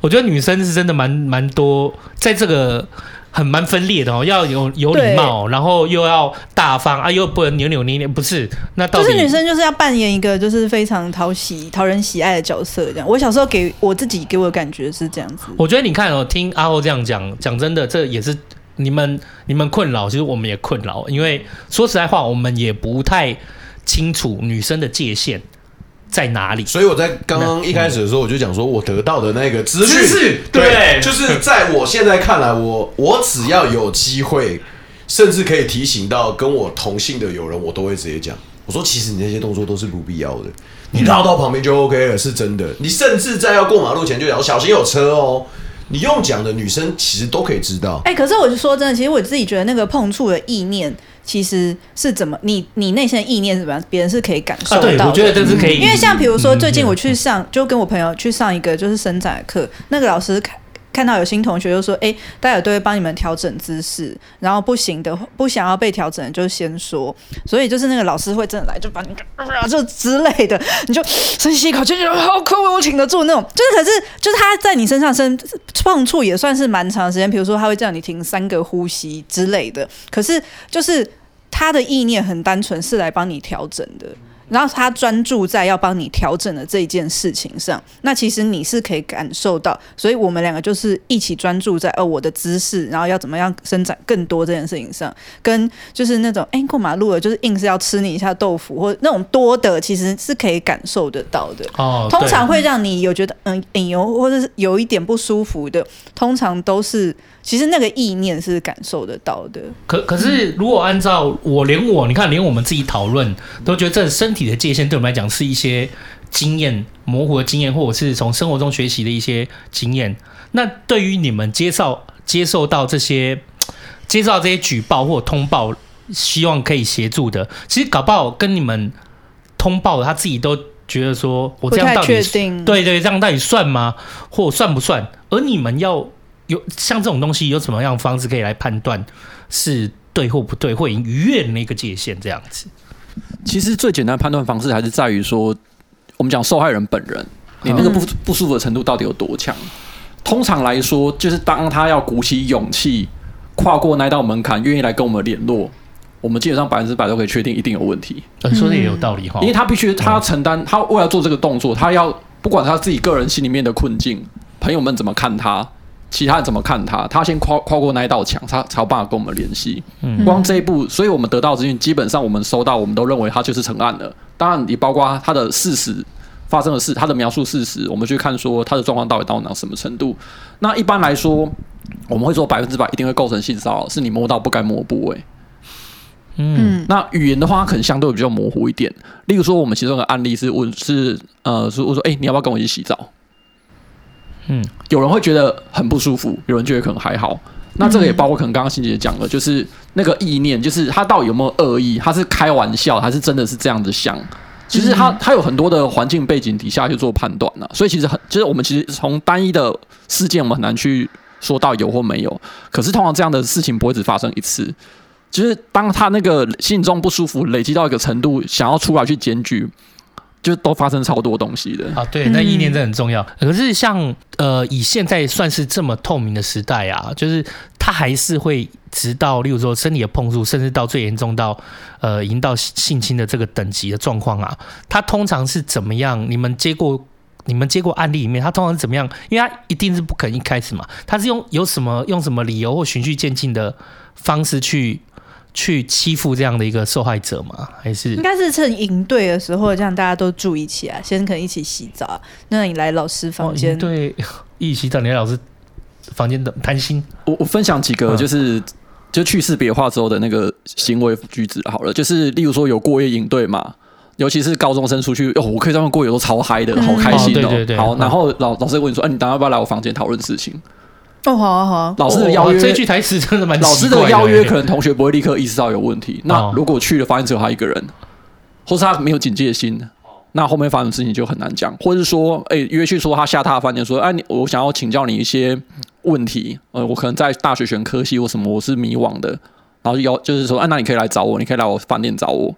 我觉得女生是真的蛮蛮多，在这个很蛮分裂的哦，要有有礼貌，然后又要大方啊，又不能扭扭捏捏，不是？那到底就是女生就是要扮演一个就是非常讨喜、讨人喜爱的角色，这样。我小时候给我自己给我的感觉是这样子。我觉得你看哦，听阿欧这样讲，讲真的，这也是。你们你们困扰，其实我们也困扰，因为说实在话，我们也不太清楚女生的界限在哪里。所以我在刚刚一开始的时候，我就讲说，我得到的那个资讯，对，就是在我现在看来，我我只要有机会，甚至可以提醒到跟我同性的友人，我都会直接讲。我说，其实你那些动作都是不必要的，你绕到旁边就 OK 了，是真的。你甚至在要过马路前就讲，小心有车哦。你用讲的女生其实都可以知道。哎、欸，可是我就说真的，其实我自己觉得那个碰触的意念，其实是怎么你你内心的意念是怎么样，别人是可以感受到的。啊、对，我觉得这是可以。因为像比如说，最近我去上，就跟我朋友去上一个就是伸展课，那个老师看。到有新同学就说：“哎，待会都会帮你们调整姿势，然后不行的，不想要被调整就先说。所以就是那个老师会真的来，就把你啊，就之类的，你就深吸一口气，就好可我挺得住那种。就是可是就是他在你身上身碰触也算是蛮长时间，比如说他会叫你停三个呼吸之类的。可是就是他的意念很单纯，是来帮你调整的。”然后他专注在要帮你调整的这一件事情上，那其实你是可以感受到，所以我们两个就是一起专注在哦我的姿势，然后要怎么样伸展更多这件事情上，跟就是那种哎过马路了就是硬是要吃你一下豆腐或那种多的，其实是可以感受得到的。哦，通常会让你有觉得嗯哎呦或者是有一点不舒服的，通常都是。其实那个意念是感受得到的。可可是，如果按照我连我，你看，连我们自己讨论都觉得，这身体的界限对我们来讲是一些经验模糊的经验，或者是从生活中学习的一些经验。那对于你们接受接受到这些接受到这些举报或通报，希望可以协助的，其实搞不好跟你们通报的他自己都觉得说，我这样到底对对，这样到底算吗？或算不算？而你们要。有像这种东西，有什么样的方式可以来判断是对或不对，会逾越那个界限这样子？其实最简单的判断方式还是在于说，我们讲受害人本人，你那个不不舒服的程度到底有多强？通常来说，就是当他要鼓起勇气跨过那道门槛，愿意来跟我们联络，我们基本上百分之百都可以确定一定有问题。说的也有道理哈，因为他必须他要承担，他为了做这个动作，他要不管他自己个人心里面的困境，朋友们怎么看他。其他人怎么看他？他先跨跨过那一道墙，他才有办法跟我们联系。嗯，光这一步，所以我们得到资讯，基本上我们收到，我们都认为他就是成案了。当然，也包括他的事实发生的事，他的描述事实，我们去看说他的状况到底到哪什么程度。那一般来说，我们会说百分之百一定会构成性骚扰，是你摸到不该摸部位。嗯，那语言的话，可能相对比较模糊一点。例如说，我们其中的案例是问是呃，是我说，哎、欸，你要不要跟我一起洗澡？嗯，有人会觉得很不舒服，有人觉得可能还好。那这个也包括可能刚刚欣姐讲的，就是那个意念，就是他到底有没有恶意？他是开玩笑，还是真的是这样子想？其实他他有很多的环境背景底下去做判断呢。所以其实很，就是我们其实从单一的事件，我们很难去说到有或没有。可是通常这样的事情不会只发生一次。就是当他那个心中不舒服累积到一个程度，想要出来去检举，就都发生超多东西的啊。对，那意念真的很重要。可是像呃，以现在算是这么透明的时代啊，就是他还是会直到，例如说身体的碰触，甚至到最严重到呃，已经到性侵的这个等级的状况啊。他通常是怎么样？你们接过你们接过案例里面，他通常是怎么样？因为他一定是不肯一开始嘛，他是用有什么用什么理由或循序渐进的方式去。去欺负这样的一个受害者吗？还是应该是趁营队的时候，这样大家都住一起啊，先可能一起洗澡。那你来老师房间，对，一起洗澡，你来老师房间的谈心。我我分享几个，就是、嗯、就去识别化之后的那个行为举止好了。就是例如说有过夜营队嘛，尤其是高中生出去，哦，我可以这样过夜都超嗨的，好开心哦。哦对对对好，然后老老师问你说，哎、啊，你等下要不要来我房间讨论事情？哦，好啊，好啊。老师的邀约，这句台词真的蛮的。老师的邀约，可能同学不会立刻意识到有问题。那如果去了，发现只有他一个人，或是他没有警戒心，那后面发生的事情就很难讲。或者是说，哎，约去说他下榻饭店，说，哎，你我想要请教你一些问题。呃，我可能在大学选科系或什么，我是迷惘的。然后就邀，就是说，哎，那你可以来找我，你可以来我饭店找我。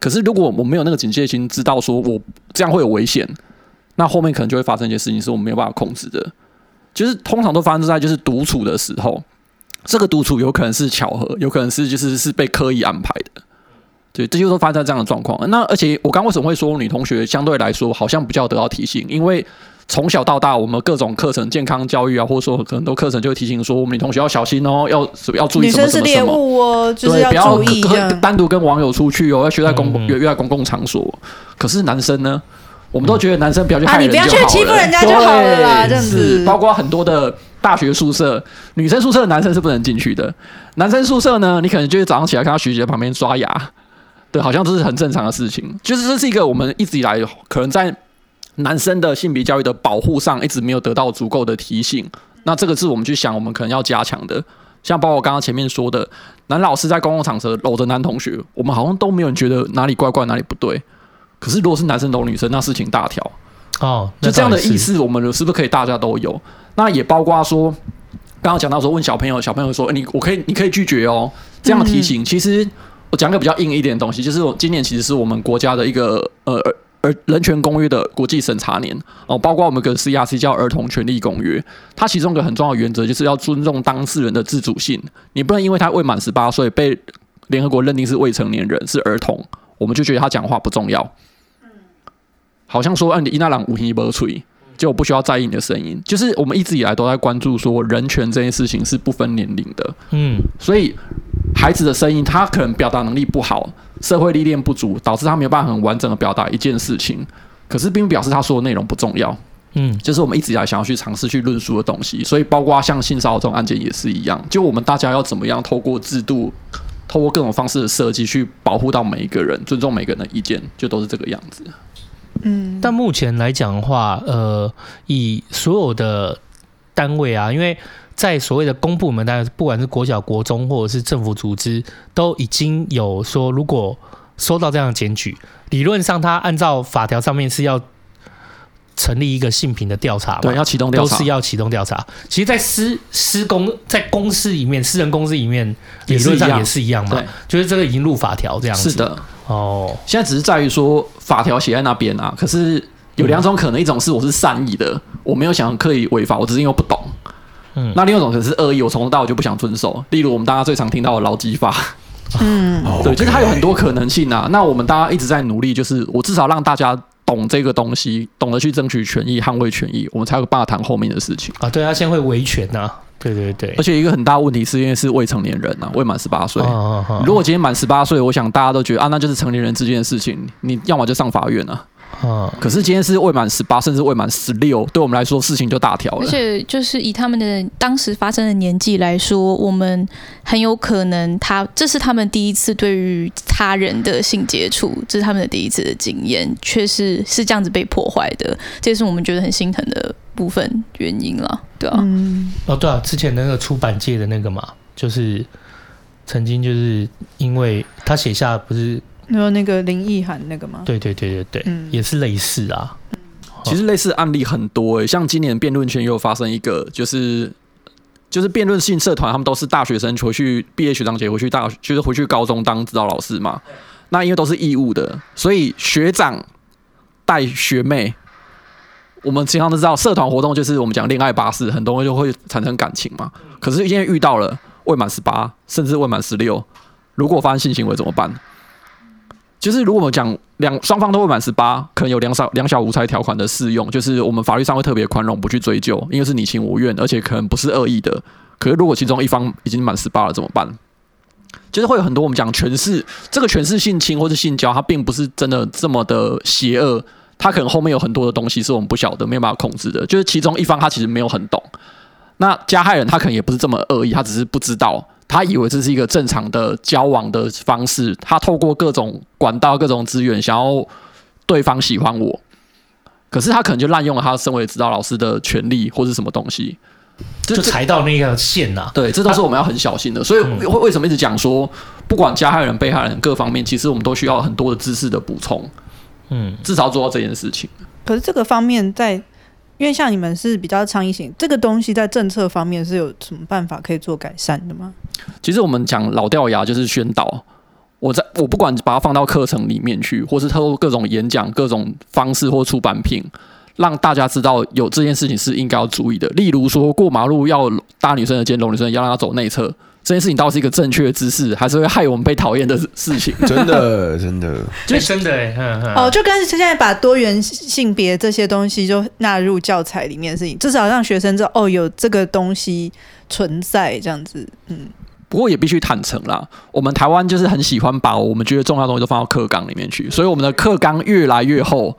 可是如果我没有那个警戒心，知道说我这样会有危险，那后面可能就会发生一些事情，是我们没有办法控制的。就是通常都发生在就是独处的时候，这个独处有可能是巧合，有可能是就是是被刻意安排的，对，这就是说发生在这样的状况。那而且我刚为什么会说女同学相对来说好像比较得到提醒？因为从小到大我们各种课程、健康教育啊，或者说很多课程就会提醒说，我们女同学要小心哦，要要注意什么什么什么哦，就是要注意不要单独跟网友出去哦，要学在公约约在公共场所。可是男生呢？我们都觉得男生不要去害人就好了，啊，你不要去欺负人家就好了啦，这样子。包括很多的大学宿舍，女生宿舍的男生是不能进去的。男生宿舍呢，你可能就是早上起来看到学姐在旁边刷牙，对，好像这是很正常的事情。就是这是一个我们一直以来可能在男生的性别教育的保护上一直没有得到足够的提醒。那这个是我们去想，我们可能要加强的。像包括我刚刚前面说的，男老师在公共场合搂着男同学，我们好像都没有人觉得哪里怪怪，哪里不对。可是，如果是男生懂女生，那事情大条哦。就这样的意思，我们是不是可以大家都有？那也包括说，刚刚讲到说，问小朋友，小朋友说：“欸、你我可以，你可以拒绝哦。”这样的提醒，嗯、其实我讲个比较硬一点的东西，就是我今年其实是我们国家的一个呃儿人权公约的国际审查年哦。包括我们跟 CRC 叫儿童权利公约，它其中一个很重要的原则就是要尊重当事人的自主性。你不能因为他未满十八岁被联合国认定是未成年人是儿童，我们就觉得他讲话不重要。好像说，按你伊那朗无听不吹，就不需要在意你的声音。就是我们一直以来都在关注说，人权这件事情是不分年龄的。嗯，所以孩子的声音，他可能表达能力不好，社会历练不足，导致他没有办法很完整的表达一件事情。可是并不表示他说的内容不重要。嗯，就是我们一直以来想要去尝试去论述的东西。所以包括像性骚扰这种案件也是一样，就我们大家要怎么样透过制度，透过各种方式的设计去保护到每一个人，尊重每个人的意见，就都是这个样子。嗯，但目前来讲的话，呃，以所有的单位啊，因为在所谓的公部门，当然不管是国小、国中或者是政府组织，都已经有说，如果收到这样的检举，理论上他按照法条上面是要成立一个性平的调查嘛，对，要启动调查，都是要启动调查。其实，在私私公在公司里面，私人公司里面，理论上也是一样嘛，就是这个已经入法条这样子，是的。哦，现在只是在于说法条写在那边啊，可是有两种可能，一种是我是善意的，嗯、我没有想刻意违法，我只是因为不懂。嗯，那另外一种可能是恶意，我从头到尾就不想遵守。例如我们大家最常听到的劳基法，[laughs] 嗯，对，就是它有很多可能性啊。那我们大家一直在努力，就是我至少让大家懂这个东西，懂得去争取权益、捍卫权益，我们才有办法谈后面的事情啊。对，啊先会维权呐。对对对，而且一个很大问题是因为是未成年人啊，未满十八岁。如果今天满十八岁，我想大家都觉得啊，那就是成年人之间的事情，你要么就上法院啊。嗯，可是今天是未满十八，甚至未满十六，对我们来说事情就大条了。而且就是以他们的当时发生的年纪来说，我们很有可能他这是他们第一次对于他人的性接触，这是他们的第一次的经验，却是是这样子被破坏的，这也是我们觉得很心疼的部分原因了，对啊。嗯，哦，对啊，之前那个出版界的那个嘛，就是曾经就是因为他写下不是。你说那个林奕涵那个吗？对对对对对，嗯、也是类似啊。其实类似案例很多诶、欸，像今年辩论圈又发生一个，就是就是辩论性社团，他们都是大学生回去毕业学长姐回去大学，就是回去高中当指导老师嘛。那因为都是义务的，所以学长带学妹。我们经常都知道，社团活动就是我们讲恋爱巴士，很多人就会产生感情嘛。可是今天遇到了未满十八，甚至未满十六，如果发生性行为怎么办？就是如果我们讲两双方都未满十八，可能有两小两小无猜条款的适用，就是我们法律上会特别宽容，不去追究，因为是你情我愿，而且可能不是恶意的。可是如果其中一方已经满十八了怎么办？就是会有很多我们讲权势，这个权势性侵或是性交，它并不是真的这么的邪恶，它可能后面有很多的东西是我们不晓得、没有办法控制的。就是其中一方他其实没有很懂，那加害人他可能也不是这么恶意，他只是不知道。他以为这是一个正常的交往的方式，他透过各种管道、各种资源，想要对方喜欢我。可是他可能就滥用了他身为指导老师的权利，或是什么东西，就踩到那个线呐、啊。对，这都是我们要很小心的。所以为为什么一直讲说，不管加害人、被害人各方面，其实我们都需要很多的知识的补充。嗯，至少做到这件事情。可是这个方面在。因为像你们是比较倡议型，这个东西在政策方面是有什么办法可以做改善的吗？其实我们讲老掉牙就是宣导，我在我不管把它放到课程里面去，或是透过各种演讲、各种方式或出版品，让大家知道有这件事情是应该要注意的。例如说过马路要搭女生的肩，搂女生要让她走内侧。这件事情到底是一个正确的姿势，还是会害我们被讨厌的事情？[laughs] 真的，真的，就 [laughs] 真的哎，哦，就跟现在把多元性别这些东西就纳入教材里面的事情，至少让学生知道哦，有这个东西存在这样子，嗯。不过也必须坦诚啦，我们台湾就是很喜欢把我们觉得重要的东西都放到课纲里面去，所以我们的课纲越来越厚，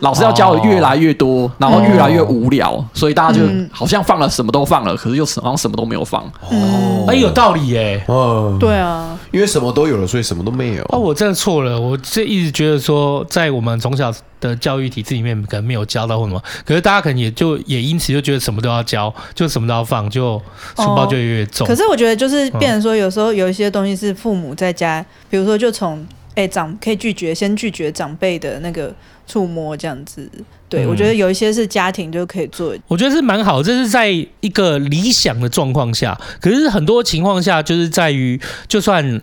老师要教的越来越多，然后越来越无聊，所以大家就好像放了什么都放了，可是又好像什么都没有放。哦，哎，有道理耶。哦，对啊，因为什么都有了，所以什么都没有。哦，我真的错了，我这一直觉得说，在我们从小的教育体制里面可能没有教到或什么，可是大家可能也就也因此就觉得什么都要教，就什么都要放，就书包就越来越重。可是我觉得就是变成说，有时候有一些东西是父母在家，比如说就从哎长可以拒绝，先拒绝长辈的那个触摸这样子。对，我觉得有一些是家庭就可以做。我觉得是蛮好，这是在一个理想的状况下，可是很多情况下就是在于就算。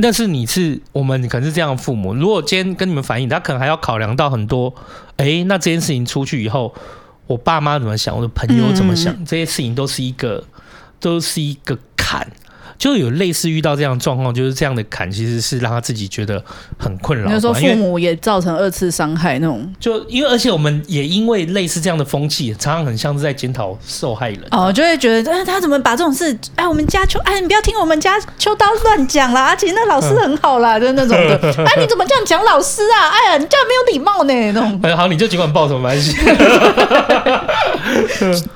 但是你是我们可能是这样的父母，如果今天跟你们反映，他可能还要考量到很多。哎、欸，那这件事情出去以后，我爸妈怎么想，我的朋友怎么想，嗯、这些事情都是一个，都是一个坎。就有类似遇到这样的状况，就是这样的坎，其实是让他自己觉得很困扰。比如说父母也造成二次伤害那种，就因为而且我们也因为类似这样的风气，常常很像是在检讨受害人。哦，就会觉得，哎，他怎么把这种事，哎，我们家秋，哎，你不要听我们家秋刀乱讲啦，其实那老师很好啦，[laughs] 就是那种的。哎，你怎么这样讲老师啊？哎呀，你这样没有礼貌呢，那种。哎，好，你就尽管报什么关系。[laughs] [laughs]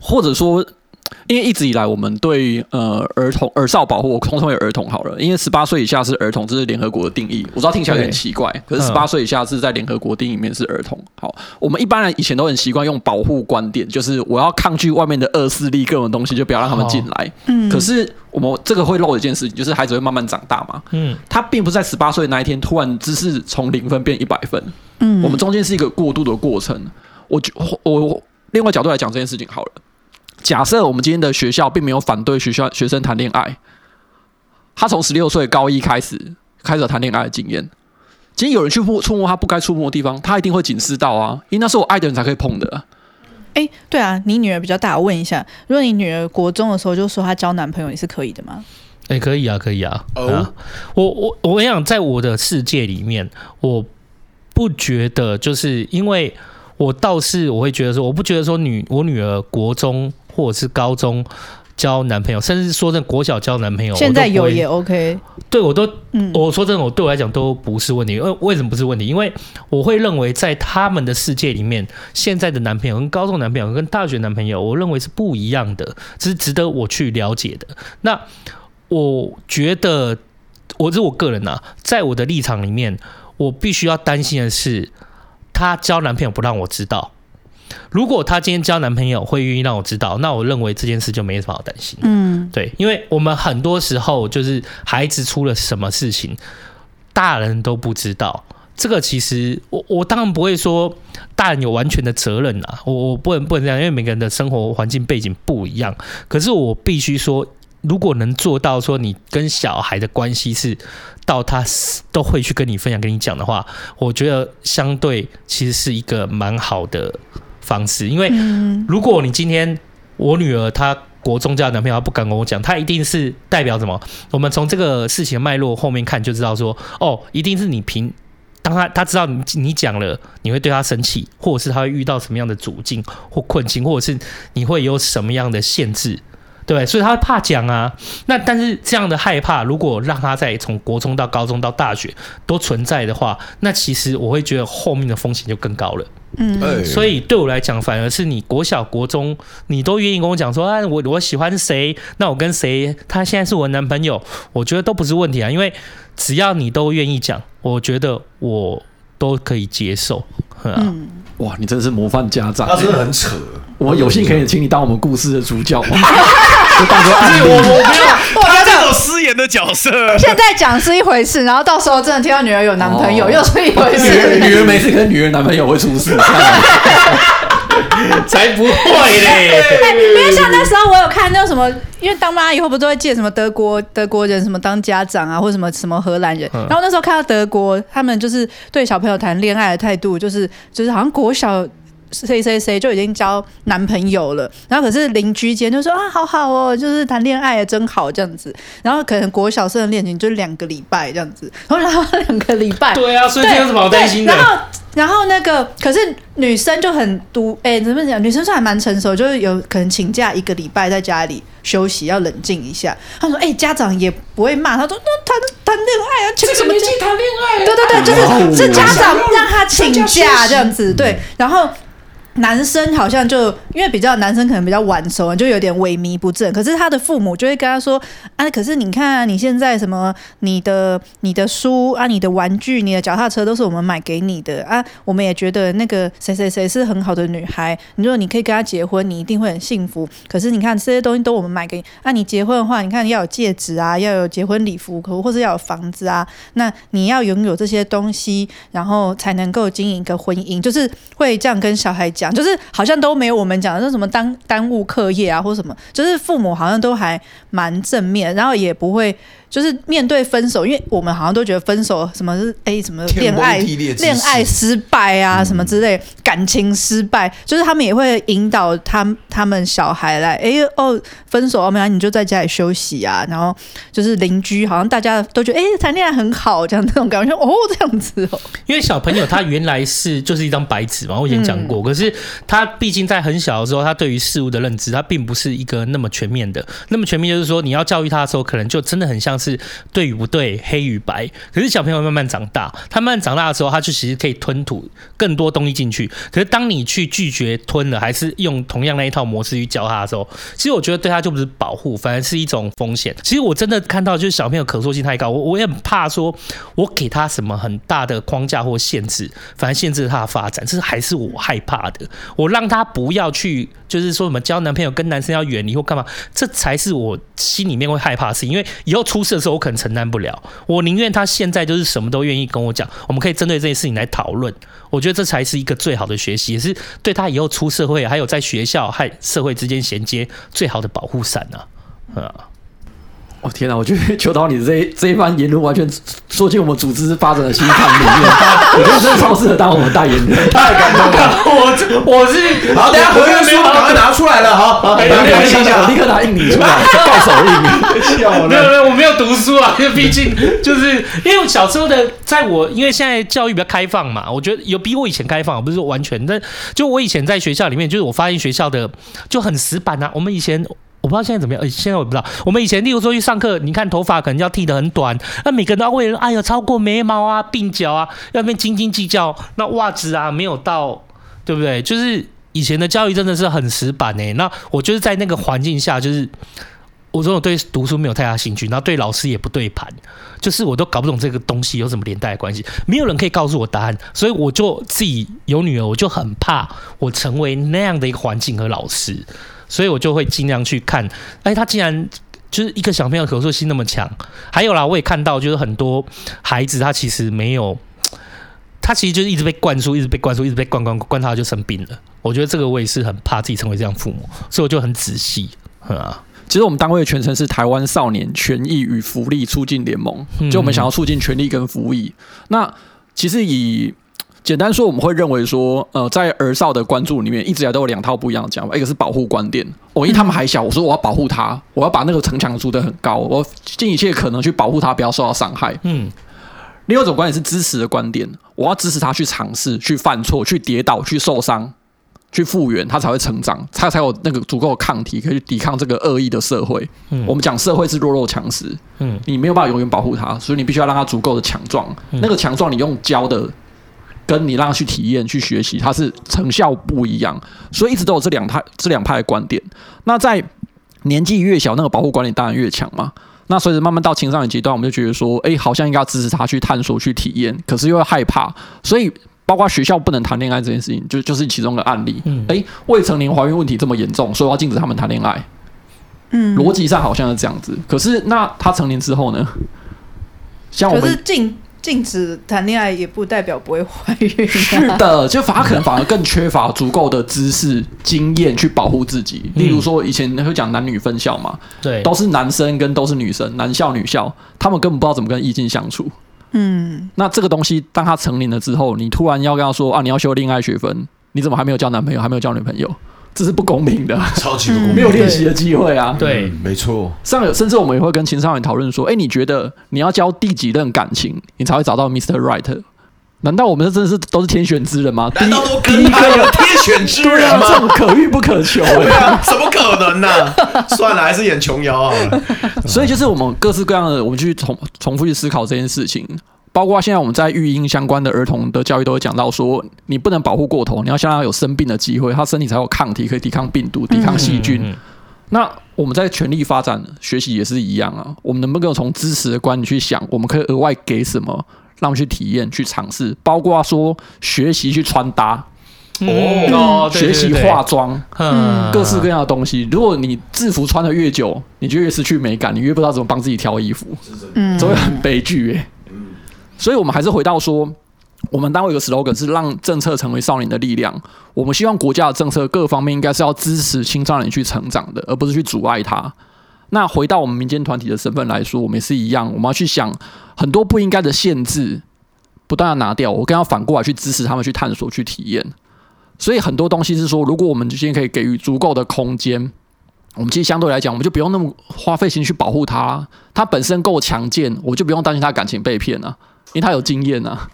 或者说。因为一直以来，我们对呃儿童儿少保护，我 [laughs] 通称为儿童好了。因为十八岁以下是儿童，这是联合国的定义。我知道听起来有点奇怪，可是十八岁以下是在联合国定义里面是儿童。好，我们一般人以前都很习惯用保护观点，就是我要抗拒外面的恶势力，各种东西就不要让他们进来。嗯。可是我们这个会漏一件事情，就是孩子会慢慢长大嘛。嗯。他并不是在十八岁那一天突然知识从零分变一百分。嗯。我们中间是一个过渡的过程。我我我另外角度来讲这件事情好了。假设我们今天的学校并没有反对学校学生谈恋爱，他从十六岁高一开始开始谈恋爱的经验，今天有人去触触摸他不该触摸的地方，他一定会警示到啊，因为那是我爱的人才可以碰的。哎，对啊，你女儿比较大，我问一下，如果你女儿国中的时候就说她交男朋友，你是可以的吗？哎，可以啊，可以啊。哦、啊，我我我想在我的世界里面，我不觉得就是因为我倒是我会觉得说，我不觉得说女我女儿国中。或者是高中交男朋友，甚至说真的国小交男朋友，现在有也 OK。对我都，嗯，我说真的，我对我来讲都不是问题。为为什么不是问题？因为我会认为在他们的世界里面，现在的男朋友跟高中男朋友跟大学男朋友，我认为是不一样的，这是值得我去了解的。那我觉得，我这是我个人啊，在我的立场里面，我必须要担心的是，他交男朋友不让我知道。如果她今天交男朋友会愿意让我知道，那我认为这件事就没什么好担心。嗯，对，因为我们很多时候就是孩子出了什么事情，大人都不知道。这个其实我我当然不会说大人有完全的责任啊，我我不能不能这样，因为每个人的生活环境背景不一样。可是我必须说，如果能做到说你跟小孩的关系是到他都会去跟你分享、跟你讲的话，我觉得相对其实是一个蛮好的。方式，因为如果你今天我女儿她国中交的男朋友她不敢跟我讲，她一定是代表什么？我们从这个事情的脉络后面看就知道说，哦，一定是你凭，当他他知道你你讲了，你会对他生气，或者是他会遇到什么样的阻境或困境，或者是你会有什么样的限制，对，所以他会怕讲啊。那但是这样的害怕，如果让他在从国中到高中到大学都存在的话，那其实我会觉得后面的风险就更高了。嗯，所以对我来讲，反而是你国小、国中，你都愿意跟我讲说，啊，我我喜欢谁，那我跟谁，他现在是我男朋友，我觉得都不是问题啊，因为只要你都愿意讲，我觉得我都可以接受。嗯，哇，你真的是模范家长，他真的很扯。我有幸可以请你当我们故事的主角吗？[laughs] 就当做案例。我我没有，他这种失言的角色。现在讲是一回事，然后到时候真的听到女儿有男朋友，又是一回事。女儿每次跟女儿男朋友会出事，[laughs] 才不会嘞！因为像那时候我有看那什么，因为当妈以后不都会借什么德国德国人什么当家长啊，或者什么什么荷兰人。然后那时候看到德国他们就是对小朋友谈恋爱的态度，就是就是好像国小。谁谁谁就已经交男朋友了，然后可是邻居间就说啊，好好哦，就是谈恋爱真好这样子。然后可能国小生的恋情就两个礼拜这样子，然后然后两个礼拜，对啊，所以这有什么好担心的？然后然后那个可是女生就很独，哎，怎么讲？女生算还蛮成熟，就是有可能请假一个礼拜在家里休息，要冷静一下。他说，哎，家长也不会骂，他说那谈谈恋爱啊，请什么假谈恋爱？对对对，就是是家长让他请假这样子，对，然后。男生好像就因为比较男生可能比较晚熟，就有点萎靡不振。可是他的父母就会跟他说：“啊，可是你看啊，你现在什么，你的你的书啊，你的玩具，你的脚踏车都是我们买给你的啊。我们也觉得那个谁谁谁是很好的女孩。你说你可以跟他结婚，你一定会很幸福。可是你看这些东西都我们买给你啊。你结婚的话，你看要有戒指啊，要有结婚礼服，可或是要有房子啊。那你要拥有这些东西，然后才能够经营一个婚姻，就是会这样跟小孩。”讲就是好像都没有我们讲的那什么耽耽误课业啊，或什么，就是父母好像都还蛮正面，然后也不会。就是面对分手，因为我们好像都觉得分手什么是哎、欸、什么恋爱恋爱失败啊什么之类，感情失败，就是他们也会引导他他们小孩来哎、欸、哦分手哦没有？你就在家里休息啊，然后就是邻居好像大家都觉得哎谈恋爱很好这样这种感觉哦这样子哦，因为小朋友他原来是就是一张白纸嘛，我以前讲过，可是他毕竟在很小的时候，他对于事物的认知他并不是一个那么全面的，那么全面就是说你要教育他的时候，可能就真的很像。是对与不对，黑与白。可是小朋友慢慢长大，他慢慢长大的时候，他就其实可以吞吐更多东西进去。可是当你去拒绝吞了，还是用同样那一套模式去教他的时候，其实我觉得对他就不是保护，反而是一种风险。其实我真的看到，就是小朋友可塑性太高，我我也很怕说，我给他什么很大的框架或限制，反而限制他的发展，这是还是我害怕的。我让他不要去，就是说什么交男朋友跟男生要远离或干嘛，这才是我心里面会害怕的事，因为以后出事。这时候我可能承担不了，我宁愿他现在就是什么都愿意跟我讲，我们可以针对这些事情来讨论。我觉得这才是一个最好的学习，也是对他以后出社会，还有在学校和社会之间衔接最好的保护伞呢。啊。我、哦、天哪！我觉得 [laughs] 求导你的这一这一番言论，完全说进我们组织发展的心坎里面。[laughs] 我觉得真的超适合当我们代言人，太感动了。[laughs] 我我是好，等下合约书赶快拿出来了，好，好，等下我立刻拿印你出来，盖手印。没有没有，我没有读书啊，因为毕竟就是因为小时候的，在我因为现在教育比较开放嘛，我觉得有比我以前开放，不是说完全，但就我以前在学校里面，就是我发现学校的就很死板啊。我们以前。我不知道现在怎么样，现在我不知道。我们以前，例如说去上课，你看头发可能要剃得很短，那每个人都要为了，哎呀，超过眉毛啊、鬓角啊，要那边斤斤计较。那袜子啊，没有到，对不对？就是以前的教育真的是很死板诶。那我就是在那个环境下，就是我总有对读书没有太大兴趣，然后对老师也不对盘，就是我都搞不懂这个东西有什么连带关系，没有人可以告诉我答案，所以我就自己有女儿，我就很怕我成为那样的一个环境和老师。所以我就会尽量去看，哎，他竟然就是一个小朋友可塑性那么强。还有啦，我也看到，就是很多孩子他其实没有，他其实就是一直被灌输，一直被灌输，一直被灌灌灌，他就生病了。我觉得这个我也是很怕自己成为这样父母，所以我就很仔细。啊，其实我们单位的全称是台湾少年权益与福利促进联盟，就我们想要促进权利跟福利。那其实以简单说，我们会认为说，呃，在儿少的关注里面，一直以来都有两套不一样的讲法。一个是保护观点，我、哦、因为他们还小，我说我要保护他，我要把那个城墙筑得很高，我尽一切可能去保护他，不要受到伤害。嗯。另外一种观点是支持的观点，我要支持他去尝试、去犯错、去跌倒、去受伤、去复原，他才会成长，他才有那个足够的抗体，可以去抵抗这个恶意的社会。嗯。我们讲社会是弱肉强食，嗯，你没有办法永远保护他，所以你必须要让他足够的强壮。嗯、那个强壮，你用教的。跟你让他去体验、去学习，它是成效不一样，所以一直都有这两派、这两派的观点。那在年纪越小，那个保护观点当然越强嘛。那随着慢慢到青少年阶段，我们就觉得说，哎、欸，好像应该要支持他去探索、去体验，可是又会害怕。所以，包括学校不能谈恋爱这件事情，就就是其中的案例。嗯，哎、欸，未成年怀孕问题这么严重，所以要禁止他们谈恋爱。嗯，逻辑上好像是这样子。可是，那他成年之后呢？像我们禁。禁止谈恋爱也不代表不会怀孕。是的，就反而可能反而更缺乏足够的知识、经验去保护自己。例如说，以前会讲男女分校嘛，对，都是男生跟都是女生，男校女校，他们根本不知道怎么跟异性相处。嗯，那这个东西，当他成年了之后，你突然要跟他说啊，你要修恋爱学分，你怎么还没有交男朋友，还没有交女朋友？这是不公平的，超级不公平，[laughs] 没有练习的机会啊！对，嗯、没错。上有甚至我们也会跟青少年讨论说：“哎，你觉得你要交第几任感情，你才会找到 Mr. Right？难道我们真的是都是天选之人吗？难道都跟他有天选之人吗？[laughs] 这种可遇不可求，[laughs] 对啊，怎么可能呢、啊？算了，还是演琼瑶好了。所以就是我们各式各样的，我们去重重复去思考这件事情。包括现在我们在育婴相关的儿童的教育都会讲到说，你不能保护过头，你要让他有生病的机会，他身体才有抗体可以抵抗病毒、抵抗细菌。嗯嗯嗯、那我们在全力发展学习也是一样啊，我们能不能从支持的观点去想，我们可以额外给什么，让我们去体验、去尝试？包括说学习去穿搭，哦，学习化妆，嗯，各式各样的东西。如果你制服穿的越久，你就越失去美感，你越不知道怎么帮自己挑衣服，嗯，这会很悲剧欸。所以，我们还是回到说，我们单位有个 slogan 是让政策成为少年的力量。我们希望国家的政策各方面应该是要支持青少年去成长的，而不是去阻碍他。那回到我们民间团体的身份来说，我们也是一样，我们要去想很多不应该的限制，不断要拿掉，我更要反过来去支持他们去探索、去体验。所以，很多东西是说，如果我们今天可以给予足够的空间，我们其实相对来讲，我们就不用那么花费心去保护他。他本身够强健，我就不用担心他感情被骗了。因为他有经验啊，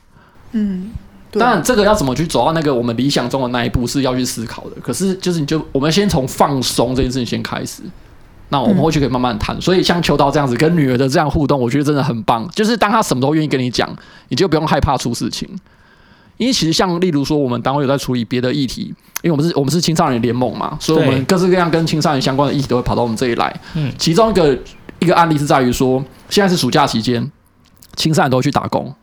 嗯，当然这个要怎么去走到那个我们理想中的那一步是要去思考的。可是就是你就我们先从放松这件事情先开始，那我们后续可以慢慢谈。所以像秋刀这样子跟女儿的这样互动，我觉得真的很棒。就是当他什么都愿意跟你讲，你就不用害怕出事情。因为其实像例如说，我们单位有在处理别的议题，因为我们是我们是青少年联盟嘛，所以我们各式各样跟青少年相关的议题都会跑到我们这里来。嗯，其中一个一个案例是在于说，现在是暑假期间。青少年都会去打工，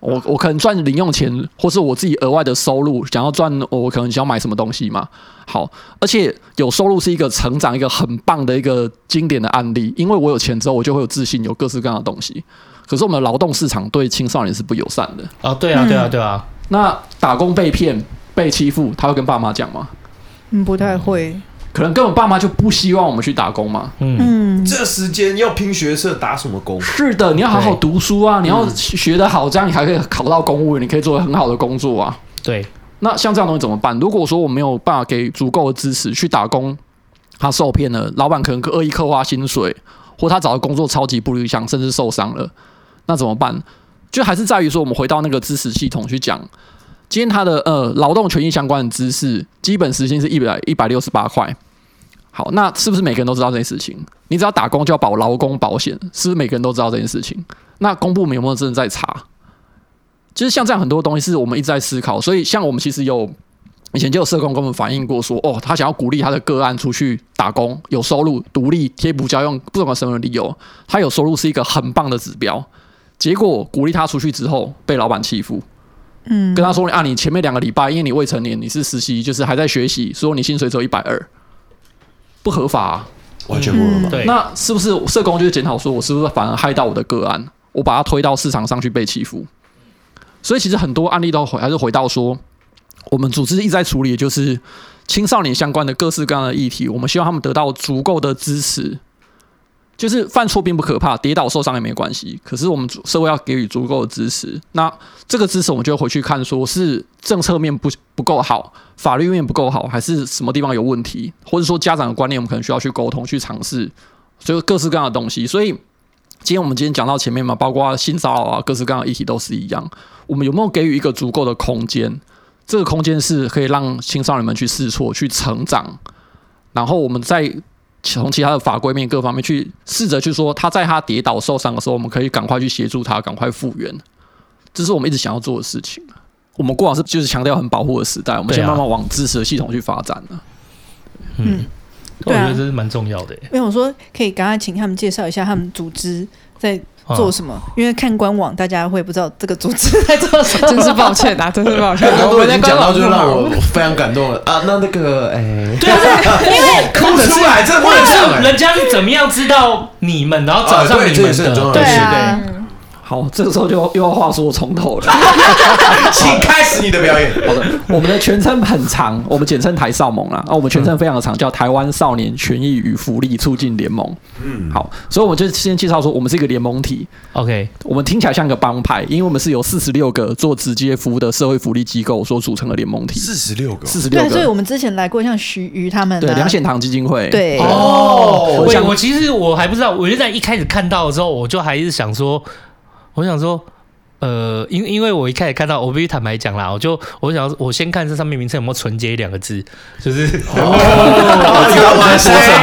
我我可能赚零用钱，或是我自己额外的收入，想要赚，我可能想要买什么东西嘛。好，而且有收入是一个成长，一个很棒的一个经典的案例。因为我有钱之后，我就会有自信，有各式各样的东西。可是我们的劳动市场对青少年是不友善的啊！对啊，对啊，对啊。那打工被骗、被欺负，他会跟爸妈讲吗？嗯，不太会。可能根本爸妈就不希望我们去打工嘛。嗯，这时间要拼学测，打什么工？是的，你要好好读书啊，你要学得好，这样你还可以考到公务员，你可以做很好的工作啊。对，那像这样东西怎么办？如果说我没有办法给足够的支持去打工，他受骗了，老板可能恶意刻画薪水，或他找的工作超级不理想，甚至受伤了，那怎么办？就还是在于说，我们回到那个知识系统去讲。今天他的呃劳动权益相关的知识，基本时薪是一百一百六十八块，好，那是不是每个人都知道这件事情？你只要打工就要保劳工保险，是不是每个人都知道这件事情？那公部门有没有真的在查？其实像这样很多东西是我们一直在思考，所以像我们其实有以前就有社工跟我们反映过说，哦，他想要鼓励他的个案出去打工，有收入、独立、贴补家用，不管什么理由，他有收入是一个很棒的指标。结果鼓励他出去之后，被老板欺负。嗯，跟他说啊，你前面两个礼拜因为你未成年，你是实习，就是还在学习，说你薪水只有一百二，不合法啊，完全不合法。对，那是不是社工就是检讨说，我是不是反而害到我的个案，我把他推到市场上去被欺负？所以其实很多案例都回还是回到说，我们组织一直在处理，就是青少年相关的各式各样的议题，我们希望他们得到足够的支持。就是犯错并不可怕，跌倒受伤也没关系。可是我们社会要给予足够的支持。那这个支持，我们就回去看，说是政策面不不够好，法律面不够好，还是什么地方有问题，或者说家长的观念，我们可能需要去沟通、去尝试，所以各式各样的东西。所以今天我们今天讲到前面嘛，包括性骚扰啊，各式各样的议题都是一样。我们有没有给予一个足够的空间？这个空间是可以让青少年们去试错、去成长，然后我们在。从其他的法规面各方面去试着去说，他在他跌倒受伤的时候，我们可以赶快去协助他，赶快复原。这是我们一直想要做的事情。我们过往是就是强调很保护的时代，我们现在慢慢往支持的系统去发展了。嗯，我觉得这是蛮重要的。因为我说可以赶快请他们介绍一下他们组织在做什么？啊、因为看官网，大家会不知道这个组织在做什么。[laughs] 真是抱歉啊，[laughs] 真是抱歉。我已经讲到，就让我非常感动了啊！那那个，哎、欸，对啊，因为 [laughs] 哭出来，这不能是人家是怎么样知道你们，然后找上你们的？对啊。好，这个时候就又要话说从头了，[laughs] 请开始你的表演。好的，我们的全称很长，我们简称台少盟啦。啊，我们全称非常的长，叫台湾少年权益与福利促进联盟。嗯，好，所以我们就先介绍说，我们是一个联盟体。OK，我们听起来像个帮派，因为我们是由四十六个做直接服务的社会福利机构所组成的联盟体。四十六个，四十六个。对，所以我们之前来过，像徐瑜他们、啊，对，梁显堂基金会，对。哦，我我其实我还不知道，我就在一开始看到的时候，我就还是想说，我想说。呃，因因为我一开始看到，我必须坦白讲啦，我就我想我先看这上面名称有没有“纯洁”两个字，就是哦，[laughs] 知道吗？说什么？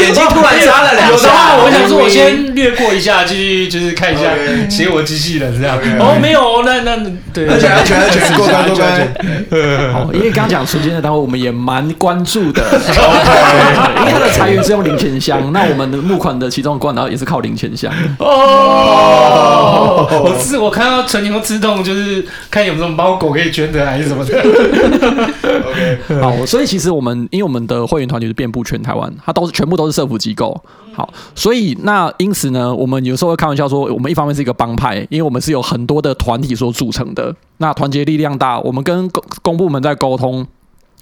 眼睛突然眨了两下。有的话，我想说，我先略过一下，继续就是看一下写我机器人这样。哦，没有，那那对，安全安全安全过关过关。[laughs] [laughs] 好，因为刚刚讲纯洁的单位，我们也蛮关注的。因为它的财源是用零钱箱，那我们的募款的其中的管道也是靠零钱箱。哦。我是我看到纯情自动，就是看有没有什么猫狗可以捐的还是什么的。OK，[laughs] 好，所以其实我们因为我们的会员团体是遍布全台湾，它都是全部都是社福机构。好，所以那因此呢，我们有时候会开玩笑说，我们一方面是一个帮派，因为我们是有很多的团体所组成的。那团结力量大，我们跟公公部门在沟通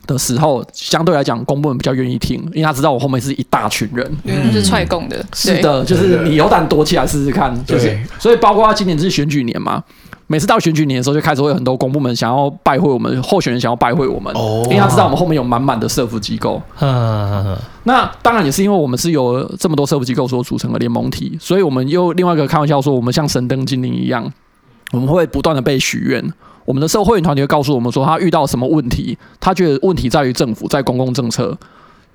的时候，相对来讲，公部门比较愿意听，因为他知道我后面是一大群人，嗯，是踹供的，是的，就是你有胆躲起来试试看，就是，所以包括今年是选举年嘛，每次到选举年的时候，就开始会有很多公部门想要拜会我们候选人，想要拜会我们，哦，因为他知道我们后面有满满的社福机构，嗯，那当然也是因为我们是由这么多社福机构所组成的联盟体，所以我们又另外一个开玩笑说，我们像神灯精灵一样，我们会不断的被许愿。我们的社会员团体会告诉我们说，他遇到什么问题，他觉得问题在于政府，在公共政策，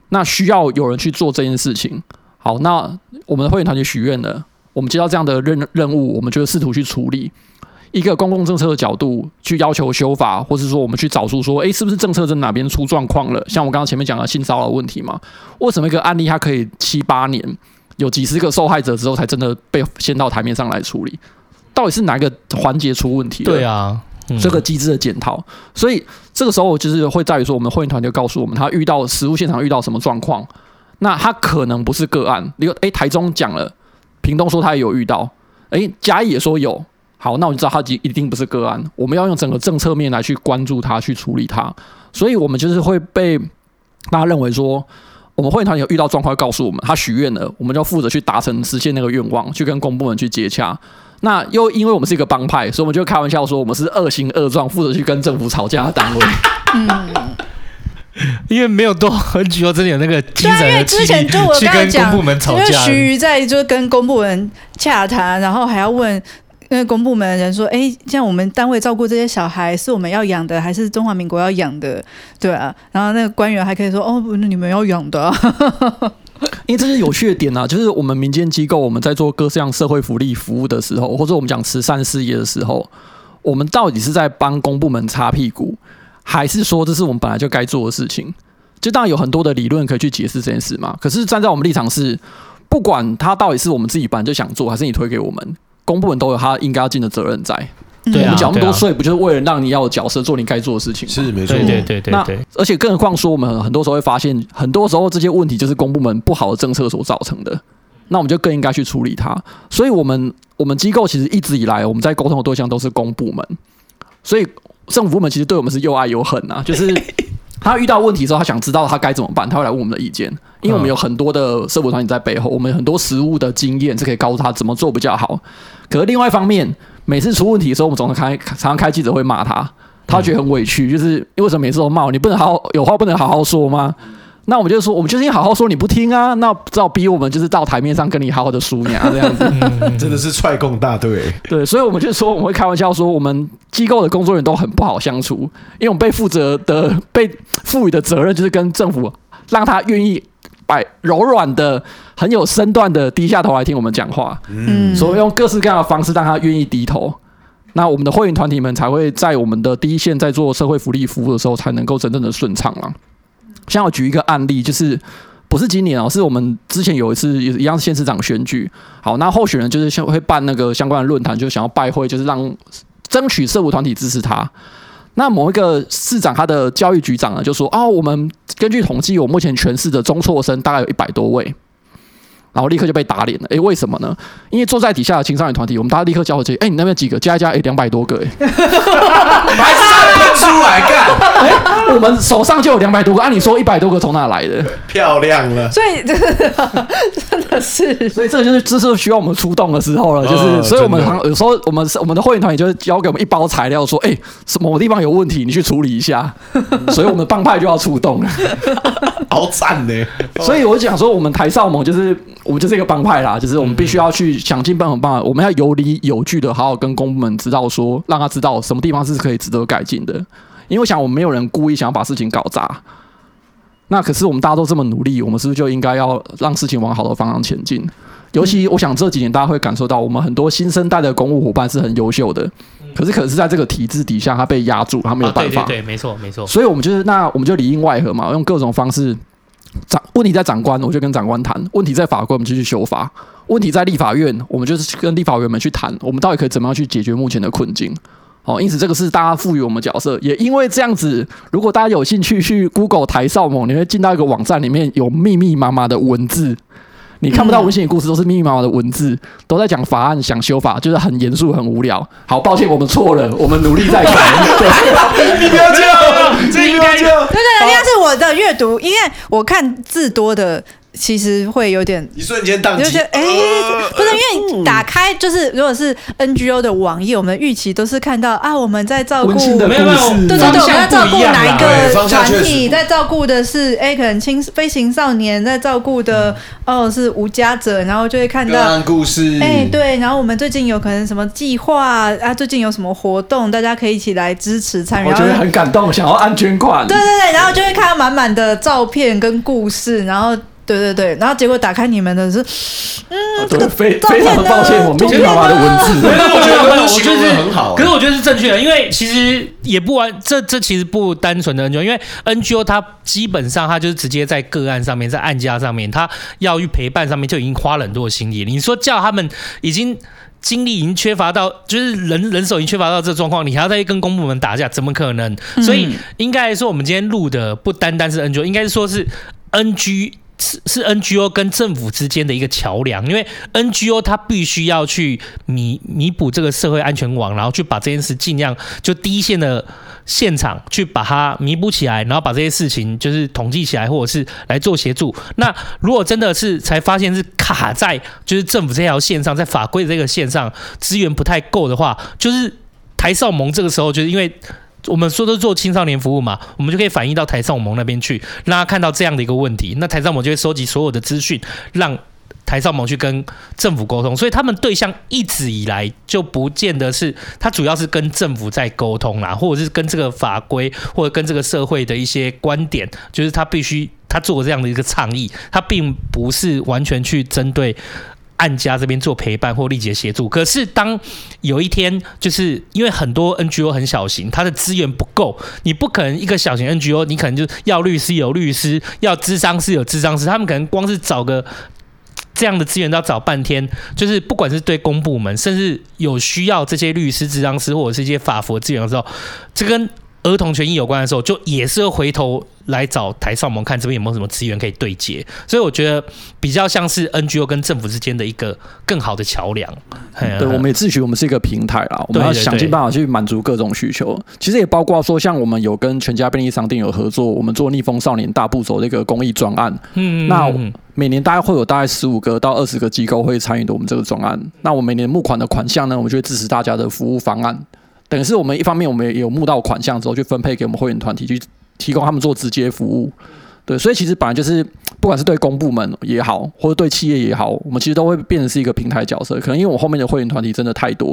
那需要有人去做这件事情。好，那我们的会员团体许愿了，我们接到这样的任任务，我们就试图去处理一个公共政策的角度，去要求修法，或是说我们去找出说，诶，是不是政策在哪边出状况了？像我刚刚前面讲的性骚扰问题嘛，为什么一个案例它可以七八年，有几十个受害者之后才真的被掀到台面上来处理？到底是哪一个环节出问题？对啊。这个机制的检讨，所以这个时候就是会在于说，我们会员团就告诉我们，他遇到实物现场遇到什么状况，那他可能不是个案。例如，诶，台中讲了，屏东说他也有遇到，诶，嘉义也说有，好，那我就知道他一一定不是个案。我们要用整个政策面来去关注他，去处理他。所以我们就是会被大家认为说，我们会员团有遇到状况，告诉我们他许愿了，我们就负责去达成实现那个愿望，去跟公部门去接洽。那又因为我们是一个帮派，所以我们就开玩笑说，我们是恶行恶状，负责去跟政府吵架的单位。嗯，[laughs] 因为没有多很久，真的有那个精神的对，因为之前就我刚才讲，跟公部门吵架，因为徐瑜在就跟公部门洽谈，然后还要问那个公部门的人说，哎，像我们单位照顾这些小孩，是我们要养的，还是中华民国要养的？对啊，然后那个官员还可以说，哦，那你们要养的啊。[laughs] 因为这是有趣的点啊，就是我们民间机构我们在做各项社会福利服务的时候，或者我们讲慈善事业的时候，我们到底是在帮公部门擦屁股，还是说这是我们本来就该做的事情？就当然有很多的理论可以去解释这件事嘛。可是站在我们立场是，不管他到底是我们自己本来就想做，还是你推给我们，公部门都有他应该要尽的责任在。对啊，我们缴那么多税，不就是为了让你要有角色做你该做的事情吗？是没错，对对对对。那而且更何况说，我们很多时候会发现，很多时候这些问题就是公部门不好的政策所造成的。那我们就更应该去处理它。所以，我们我们机构其实一直以来，我们在沟通的对象都是公部门。所以，政府部门其实对我们是又爱又恨啊。就是 [laughs] 他遇到问题的时候，他想知道他该怎么办，他会来问我们的意见。因为我们有很多的社会团体在背后，我们有很多实务的经验是可以告诉他怎么做比较好。可是另外一方面，每次出问题的时候，我们总是开常常开记者会骂他，他觉得很委屈，就是因为什么每次都骂我，你不能好好有话不能好好说吗？那我们就说，我们就是好好说，你不听啊，那只好逼我们就是到台面上跟你好好的输赢这样子，[laughs] 真的是踹共大队。对，所以我们就说，我们会开玩笑说，我们机构的工作人员都很不好相处，因为我们被负责的被赋予的责任就是跟政府让他愿意摆柔软的。很有身段的低下头来听我们讲话，嗯，所以用各式各样的方式让他愿意低头，那我们的会员团体们才会在我们的第一线在做社会福利服务的时候，才能够真正的顺畅了。像我举一个案例，就是不是今年哦，是我们之前有一次也一样是县市长选举，好，那候选人就是会办那个相关的论坛，就想要拜会，就是让争取社福团体支持他。那某一个市长他的教育局长呢，就说哦，我们根据统计，我目前全市的中辍生大概有一百多位。然后立刻就被打脸了，诶，为什么呢？因为坐在底下的青少年团体，我们大家立刻交回去，哎，你那边几个加一加，诶，两百多个，哎，[laughs] 是出来干？[laughs] 哎，我们手上就有两百多个，按理说一百多个从哪来的？漂亮了，所以真的真的是，所以这就是这是需要我们出动的时候了，就是，哦、所以我们常有时候我们我们的会员团也就会交给我们一包材料，说，哎，什么地方有问题，你去处理一下，[laughs] 所以我们帮派就要出动了，[laughs] 好惨呢。所以我讲说，我们台少盟就是。我们就是一个帮派啦，就是我们必须要去想尽办法办法，我们要有理有据的，好好跟公部门知道说，让他知道什么地方是可以值得改进的。因为我想，我们没有人故意想要把事情搞砸。那可是我们大家都这么努力，我们是不是就应该要让事情往好的方向前进？尤其我想这几年大家会感受到，我们很多新生代的公务伙伴是很优秀的，可是可是在这个体制底下，他被压住，他没有办法。对对，没错没错。所以我们就是那我们就里应外合嘛，用各种方式。长问题在长官，我就跟长官谈；问题在法官，我们就去修法；问题在立法院，我们就是跟立法委员们去谈，我们到底可以怎么样去解决目前的困境？哦，因此这个是大家赋予我们角色，也因为这样子，如果大家有兴趣去 Google 台少盟，你会进到一个网站里面有密密麻麻的文字。你看不到温馨的故事，都是密密麻麻的文字，都在讲法案想修法，就是很严肃、很无聊。好，抱歉，我们错了，我们努力再改。[laughs] 你不要这样，[laughs] 这应该这样。对对，应该是我的阅读，因为我看字多的。其实会有点一瞬间宕机，哎，不是因为你打开就是如果是 NGO 的网页，我们预期都是看到啊，我们在照顾，没有没有，对对对，我们在照顾哪一个团体，在照顾的是哎，可能青飞行少年，在照顾的哦是无家者，然后就会看到故事，哎对，然后我们最近有可能什么计划啊，最近有什么活动，大家可以一起来支持参与，我觉得很感动，想要按捐款，对对对，然后就会看到满满的照片跟故事，然后。对对对，然后结果打开你们的是，嗯，这个非非常的抱歉，我密密麻麻的文字，我觉得我觉得是很好，可是我觉得是正确的，因为其实也不完，这这其实不单纯的 NGO，因为 NGO 它基本上它就是直接在个案上面，在案家上面，它要去陪伴上面就已经花了很多的心力。你说叫他们已经精力已经缺乏到，就是人人手已经缺乏到这个状况，你还要再跟公部门打架，怎么可能？所以应该来说，我们今天录的不单单是 NGO，应该是说是 NG。是是 NGO 跟政府之间的一个桥梁，因为 NGO 它必须要去弥弥补这个社会安全网，然后去把这件事尽量就第一线的现场去把它弥补起来，然后把这些事情就是统计起来，或者是来做协助。那如果真的是才发现是卡在就是政府这条线上，在法规的这个线上资源不太够的话，就是台少盟这个时候就是因为。我们说的做青少年服务嘛，我们就可以反映到台少盟那边去，让他看到这样的一个问题。那台少盟就会收集所有的资讯，让台少盟去跟政府沟通，所以他们对象一直以来就不见得是他，主要是跟政府在沟通啦，或者是跟这个法规，或者跟这个社会的一些观点，就是他必须他做这样的一个倡议，他并不是完全去针对。按家这边做陪伴或立即协助，可是当有一天，就是因为很多 NGO 很小型，它的资源不够，你不可能一个小型 NGO，你可能就要律师有律师，要咨商师有咨商师，他们可能光是找个这样的资源都要找半天，就是不管是对公部门，甚至有需要这些律师、咨商师或者是一些法服资源的时候，这跟儿童权益有关的时候，就也是会回头。来找台少盟看这边有没有什么资源可以对接，所以我觉得比较像是 NGO 跟政府之间的一个更好的桥梁。对，我们也自诩我们是一个平台啦，我们要想尽办法去满足各种需求。其实也包括说，像我们有跟全家便利商店有合作，我们做逆风少年大步走这个公益专案。嗯，那每年大概会有大概十五个到二十个机构会参与的我们这个专案。那我每年募款的款项呢，我们就会支持大家的服务方案。等于是我们一方面我们也有募到款项之后，去分配给我们会员团体去。提供他们做直接服务，对，所以其实本来就是，不管是对公部门也好，或者对企业也好，我们其实都会变成是一个平台角色。可能因为我后面的会员团体真的太多，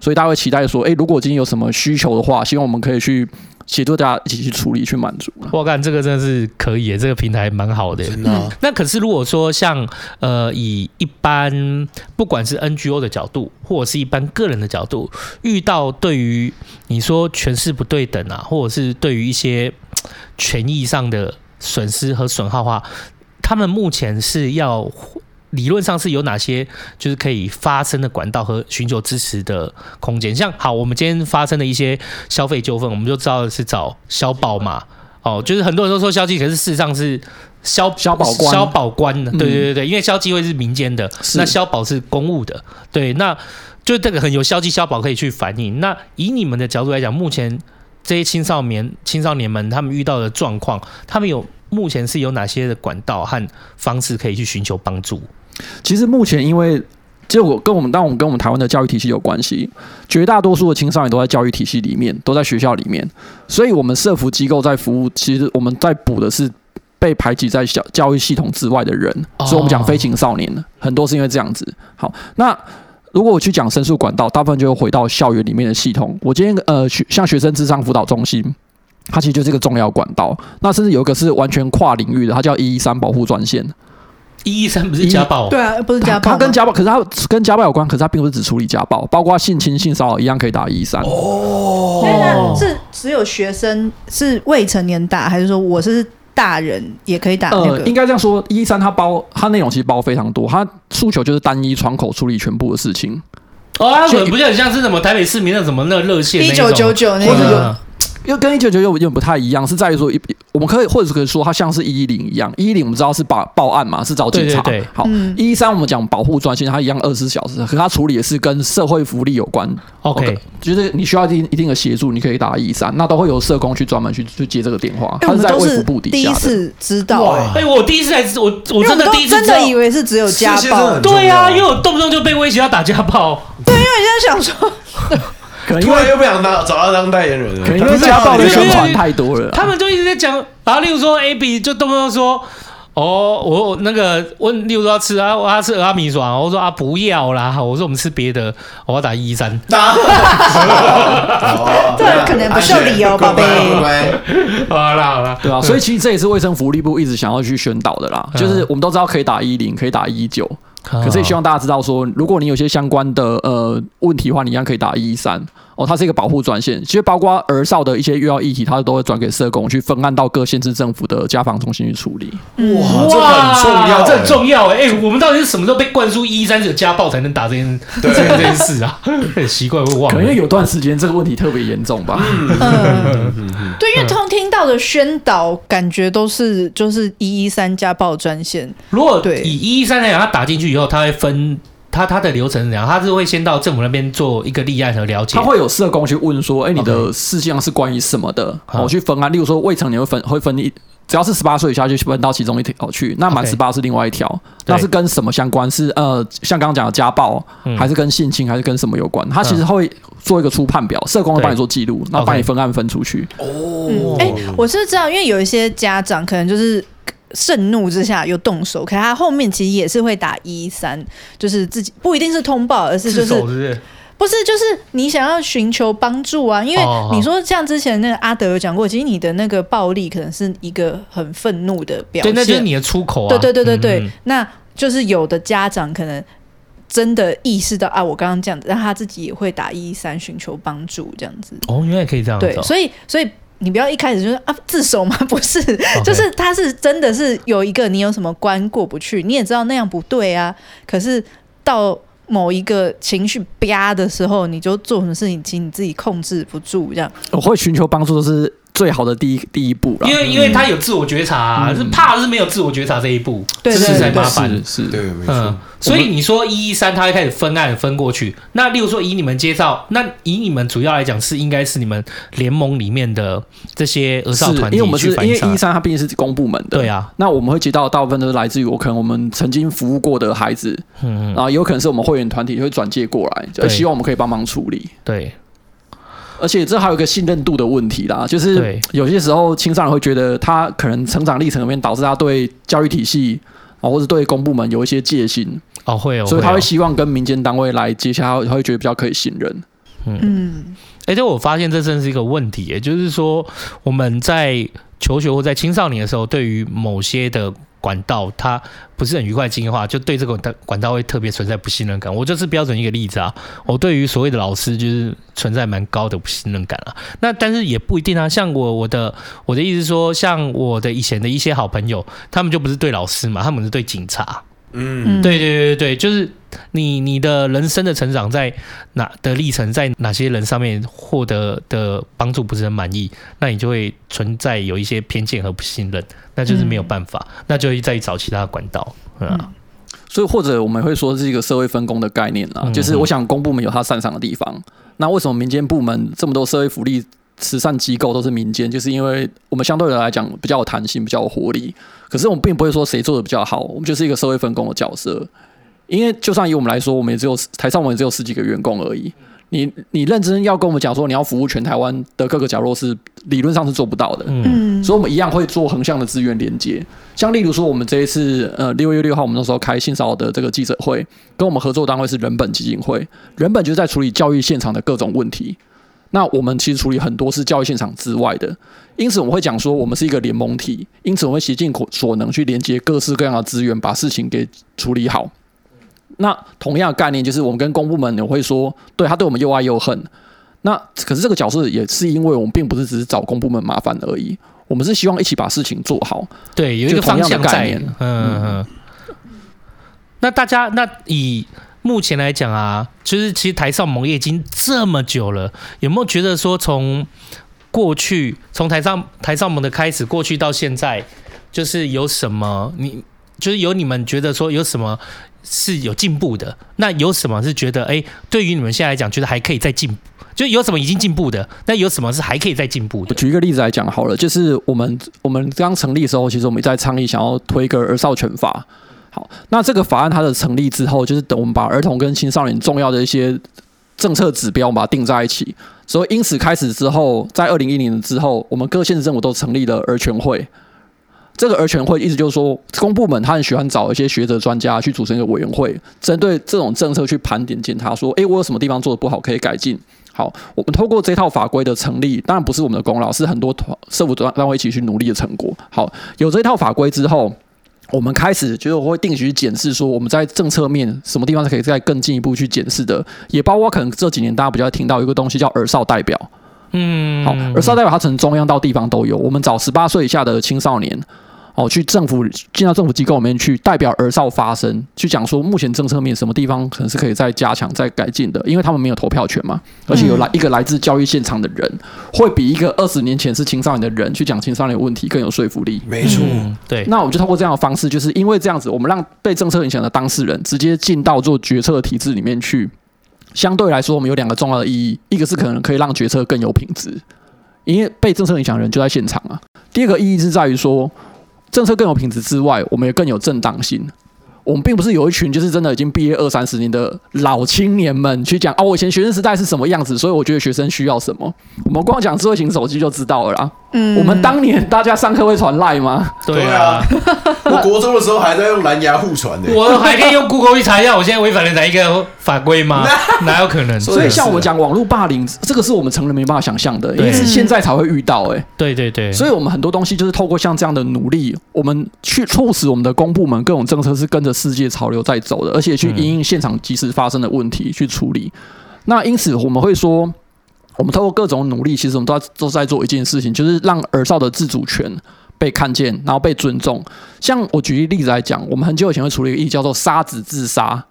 所以大家会期待说，哎，如果今天有什么需求的话，希望我们可以去协助大家一起去处理、去满足。我看这个真的是可以，这个平台蛮好的。真的、啊。那可是如果说像呃，以一般不管是 NGO 的角度，或者是一般个人的角度，遇到对于你说权势不对等啊，或者是对于一些。权益上的损失和损耗的话，他们目前是要理论上是有哪些就是可以发生的管道和寻求支持的空间？像好，我们今天发生的一些消费纠纷，我们就知道是找消保嘛。哦，就是很多人都说消基，可是事实上是消消保官消保官的。对对对对，因为消基会是民间的，那消保是公务的。对，那就这个很有消基消保可以去反映。那以你们的角度来讲，目前。这些青少年、青少年们，他们遇到的状况，他们有目前是有哪些的管道和方式可以去寻求帮助？其实目前，因为结果跟我们，当我们跟我们台湾的教育体系有关系，绝大多数的青少年都在教育体系里面，都在学校里面，所以我们社服机构在服务，其实我们在补的是被排挤在教教育系统之外的人，所以我们讲非青少年，很多是因为这样子。好，那。如果我去讲申诉管道，大部分就会回到校园里面的系统。我今天呃，像学生智商辅导中心，它其实就是一个重要管道。那甚至有一个是完全跨领域的，它叫一一三保护专线。一一三不是家暴？对啊，不是家暴。他跟家暴，可是他跟家暴有关，可是他并不是只处理家暴，包括性侵、性骚扰一样可以打一一三。哦，是只有学生是未成年打，还是说我是？大人也可以打那个，呃，应该这样说，一三它包它内容其实包非常多，它诉求就是单一窗口处理全部的事情。哦，它可能不是很像是什么台北市民那什么那热线一九九九那个。又跟一九九九有点不太一样，是在于说一，我们可以或者是可以说它像是一一零一样，一一零我们知道是报报案嘛，是找警察。对对对好，一一三我们讲保护专线，它一样二十四小时，可是它处理的是跟社会福利有关。OK，, 就是你需要一定一定的协助，你可以打一一三，那都会有社工去专门去去接这个电话。它是在卫福部底下的。第一次知道哎、欸，我第一次才知，我我真的第一次真的以为是只有家暴。对啊，因为我动不动就被威胁要打家暴。对，因为我现在想说。可能突然又不想当找他当代言人了，可能因为家暴的宣传太多了。他们就一直在讲，然后例如说 A B 就动不动说，哦，我那个问，例如说要吃啊，我要吃蚵仔面线，我说啊不要啦，我说我们吃别的，我要打一一三。[laughs] 这可能不是理由，宝贝。好了好了，对啊，所以其实这也是卫生福利部一直想要去宣导的啦，就是我们都知道可以打一零，可以打一一九。可是也希望大家知道说，如果你有些相关的呃问题的话，你一样可以打一一三。哦，它是一个保护专线，其实包括儿少的一些育儿议题，它都会转给社工去分案到各县市政府的家访中心去处理。哇，这很重要，这很重要哎！哎，我们到底是什么时候被灌输一一三是有家暴才能打这件这件这件事啊？[laughs] 很奇怪，会忘了。可能因为有段时间这个问题特别严重吧。嗯，对，因为通听到的宣导感觉都是就是一一三家暴专线。如果对以一一三来讲，他打进去以后，他会分。他他的流程是怎样？他是会先到政府那边做一个立案和了解。他会有社工去问说：“哎、欸，你的事项是关于什么的？”我.去分案。例如说未成年会分会分一，只要是十八岁以下就分到其中一条去。那满十八是另外一条。那是跟什么相关？是呃，像刚刚讲的家暴，嗯、还是跟性侵，还是跟什么有关？他其实会做一个初判表，社工会帮你做记录，然后帮你分案分出去。哦，哎，我是知道，因为有一些家长可能就是。盛怒之下又动手，可是他后面其实也是会打一一三，就是自己不一定是通报，而是就是是不是？不是就是你想要寻求帮助啊？因为你说像之前那个阿德有讲过，其实你的那个暴力可能是一个很愤怒的表现，对，那就是你的出口啊。对对对对对，嗯嗯那就是有的家长可能真的意识到啊，我刚刚这样子，让他自己也会打一一三寻求帮助，这样子。哦，原来可以这样子哦。对，所以所以。你不要一开始就说啊自首吗？不是.就是他是真的是有一个你有什么关过不去，你也知道那样不对啊。可是到某一个情绪啪的时候，你就做什么事情，其实你自己控制不住，这样。我会寻求帮助都是。最好的第一第一步了，因为因为他有自我觉察、啊，嗯、是怕是没有自我觉察这一步，对这是才麻烦，是，是对，没错。嗯，所以你说一一三，他会开始分案分过去。那例如说以你们介绍，那以你们主要来讲是应该是你们联盟里面的这些儿少团体，因为我们是因为一一三，他毕竟是公部门的，对啊。那我们会接到大部分都是来自于我可能我们曾经服务过的孩子，嗯嗯，然后有可能是我们会员团体会转介过来，就希望我们可以帮忙处理，对。而且这还有一个信任度的问题啦，就是有些时候青少年会觉得他可能成长历程里面导致他对教育体系啊，或者对公部门有一些戒心哦，会哦，所以他会希望跟民间单位来接洽，他会觉得比较可以信任。嗯，而且我发现这真是一个问题，也就是说我们在求学或在青少年的时候，对于某些的。管道它不是很愉快经验的话，就对这个管道会特别存在不信任感。我就是标准一个例子啊。我对于所谓的老师就是存在蛮高的不信任感啊。那但是也不一定啊。像我我的我的意思说，像我的以前的一些好朋友，他们就不是对老师嘛，他们是对警察。嗯，对对对对，就是你你的人生的成长在哪的历程，在哪些人上面获得的帮助不是很满意，那你就会存在有一些偏见和不信任，那就是没有办法，嗯、那就会再找其他的管道，嗯，嗯，所以或者我们会说是一个社会分工的概念啊，嗯、就是我想公部门有它擅长的地方，那为什么民间部门这么多社会福利？慈善机构都是民间，就是因为我们相对的来讲比较有弹性，比较有活力。可是我们并不会说谁做的比较好，我们就是一个社会分工的角色。因为就算以我们来说，我们也只有台上我们也只有十几个员工而已。你你认真要跟我们讲说你要服务全台湾的各个角落，是理论上是做不到的。嗯，所以我们一样会做横向的资源连接。像例如说，我们这一次呃六月六号，我们那时候开性骚扰的这个记者会，跟我们合作单位是人本基金会，人本就是在处理教育现场的各种问题。那我们其实处理很多是教育现场之外的，因此我们会讲说，我们是一个联盟体，因此我们会竭尽所能去连接各式各样的资源，把事情给处理好。那同样的概念就是，我们跟公部门也会说，对他对我们又爱又恨。那可是这个角色也是因为我们并不是只是找公部门麻烦而已，我们是希望一起把事情做好。对，有一个方向概念。嗯嗯嗯。那大家那以。目前来讲啊，就是其实台上盟业已经这么久了，有没有觉得说从过去从台上台上盟的开始，过去到现在，就是有什么你就是有你们觉得说有什么是有进步的？那有什么是觉得哎，对于你们现在来讲，觉得还可以再进步？就有什么已经进步的？那有什么是还可以再进步的？举一个例子来讲好了，就是我们我们刚成立的时候，其实我们在倡议想要推一个儿少权法。好，那这个法案它的成立之后，就是等我们把儿童跟青少年重要的一些政策指标，我们把它定在一起。所以因此开始之后，在二零一零年之后，我们各县市政府都成立了儿权会。这个儿权会意思就是说，公部门他很喜欢找一些学者专家去组成一个委员会，针对这种政策去盘点检查，说，诶，我有什么地方做得不好，可以改进。好，我们透过这套法规的成立，当然不是我们的功劳，是很多团社会单位一起去努力的成果。好，有这套法规之后。我们开始就是我会定期检视，说我们在政策面什么地方是可以再更进一步去检视的，也包括可能这几年大家比较听到一个东西叫儿少代表，嗯，好，儿少代表它从中央到地方都有，我们找十八岁以下的青少年。哦，去政府进到政府机构里面去，代表儿少发声，去讲说目前政策面什么地方可能是可以再加强、再改进的，因为他们没有投票权嘛，而且有来一个来自教育现场的人，会比一个二十年前是青少年的人去讲青少年问题更有说服力。没错，对。那我们就通过这样的方式，就是因为这样子，我们让被政策影响的当事人直接进到做决策的体制里面去，相对来说，我们有两个重要的意义，一个是可能可以让决策更有品质，因为被政策影响的人就在现场啊。第二个意义是在于说。政策更有品质之外，我们也更有正当性。我们并不是有一群就是真的已经毕业二三十年的老青年们去讲啊，我以前学生时代是什么样子，所以我觉得学生需要什么。我们光讲智慧型手机就知道了啦。我们当年大家上课会传赖吗？对啊，[laughs] 我国中的时候还在用蓝牙互传的。我还可以用 Google 去查一下，我现在违反了哪一个法规吗？[laughs] 哪有可能？所以像我们讲网络霸凌，这个是我们成人没办法想象的，因为是现在才会遇到。哎，对对对，所以我们很多东西就是透过像这样的努力，我们去促使我们的公部门各种政策是跟着世界潮流在走的，而且去因应现场即时发生的问题去处理。那因此我们会说。我们透过各种努力，其实我们都在都在做一件事情，就是让耳少的自主权被看见，然后被尊重。像我举一例子来讲，我们很久以前会处理一个议题叫做“杀子自杀”。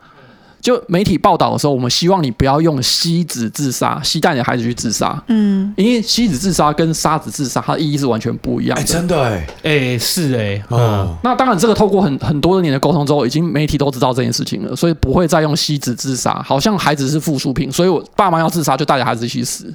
就媒体报道的时候，我们希望你不要用吸子自杀，携带你的孩子去自杀。嗯，因为吸子自杀跟杀子自杀，它的意义是完全不一样的。欸、真的哎、欸，哎是哎、欸，嗯、哦。那当然，这个透过很很多年的沟通之后，已经媒体都知道这件事情了，所以不会再用吸子自杀，好像孩子是附属品，所以我爸妈要自杀就带着孩子一起死。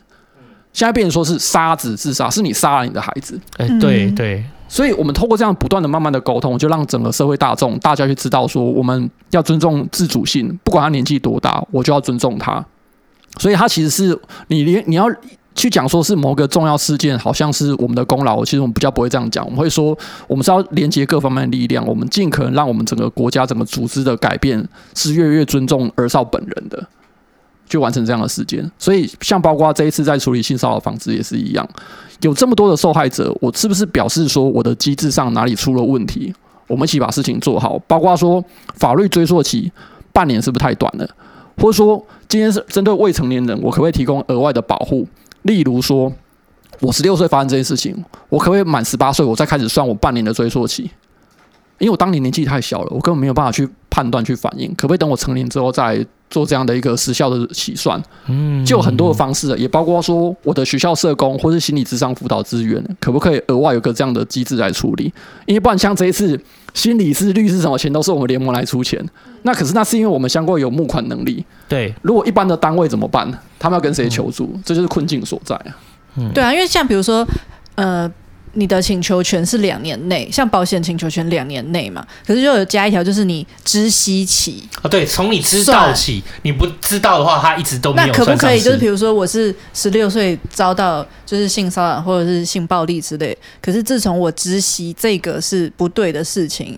现在变成说是杀子自杀，是你杀了你的孩子。哎、欸，对对，所以我们透过这样不断的、慢慢的沟通，就让整个社会大众大家去知道说，我们要尊重自主性，不管他年纪多大，我就要尊重他。所以他其实是你连你要去讲说是某个重要事件，好像是我们的功劳，其实我们比较不会这样讲，我们会说我们是要连接各方面的力量，我们尽可能让我们整个国家、整个组织的改变是越来越尊重儿少本人的。就完成这样的事件，所以像包括这一次在处理性骚扰防治也是一样，有这么多的受害者，我是不是表示说我的机制上哪里出了问题？我们一起把事情做好，包括说法律追溯期半年是不是太短了？或者说今天是针对未成年人，我可不可以提供额外的保护？例如说，我十六岁发生这件事情，我可不可以满十八岁我再开始算我半年的追溯期？因为我当年年纪太小了，我根本没有办法去判断、去反应。可不可以等我成年之后再做这样的一个时效的起算？嗯，就有很多的方式，也包括说我的学校社工或是心理智商辅导资源，可不可以额外有个这样的机制来处理？因为不然像这一次心理师、律师什么钱都是我们联盟来出钱，那可是那是因为我们相关有募款能力。对，如果一般的单位怎么办？他们要跟谁求助？嗯、这就是困境所在啊。嗯，对啊，因为像比如说，呃。你的请求权是两年内，像保险请求权两年内嘛，可是就有加一条，就是你知悉起啊，对，从你知道起，你不知道的话，他一直都没有。那可不可以就是比如说我是十六岁遭到就是性骚扰或者是性暴力之类，可是自从我知悉这个是不对的事情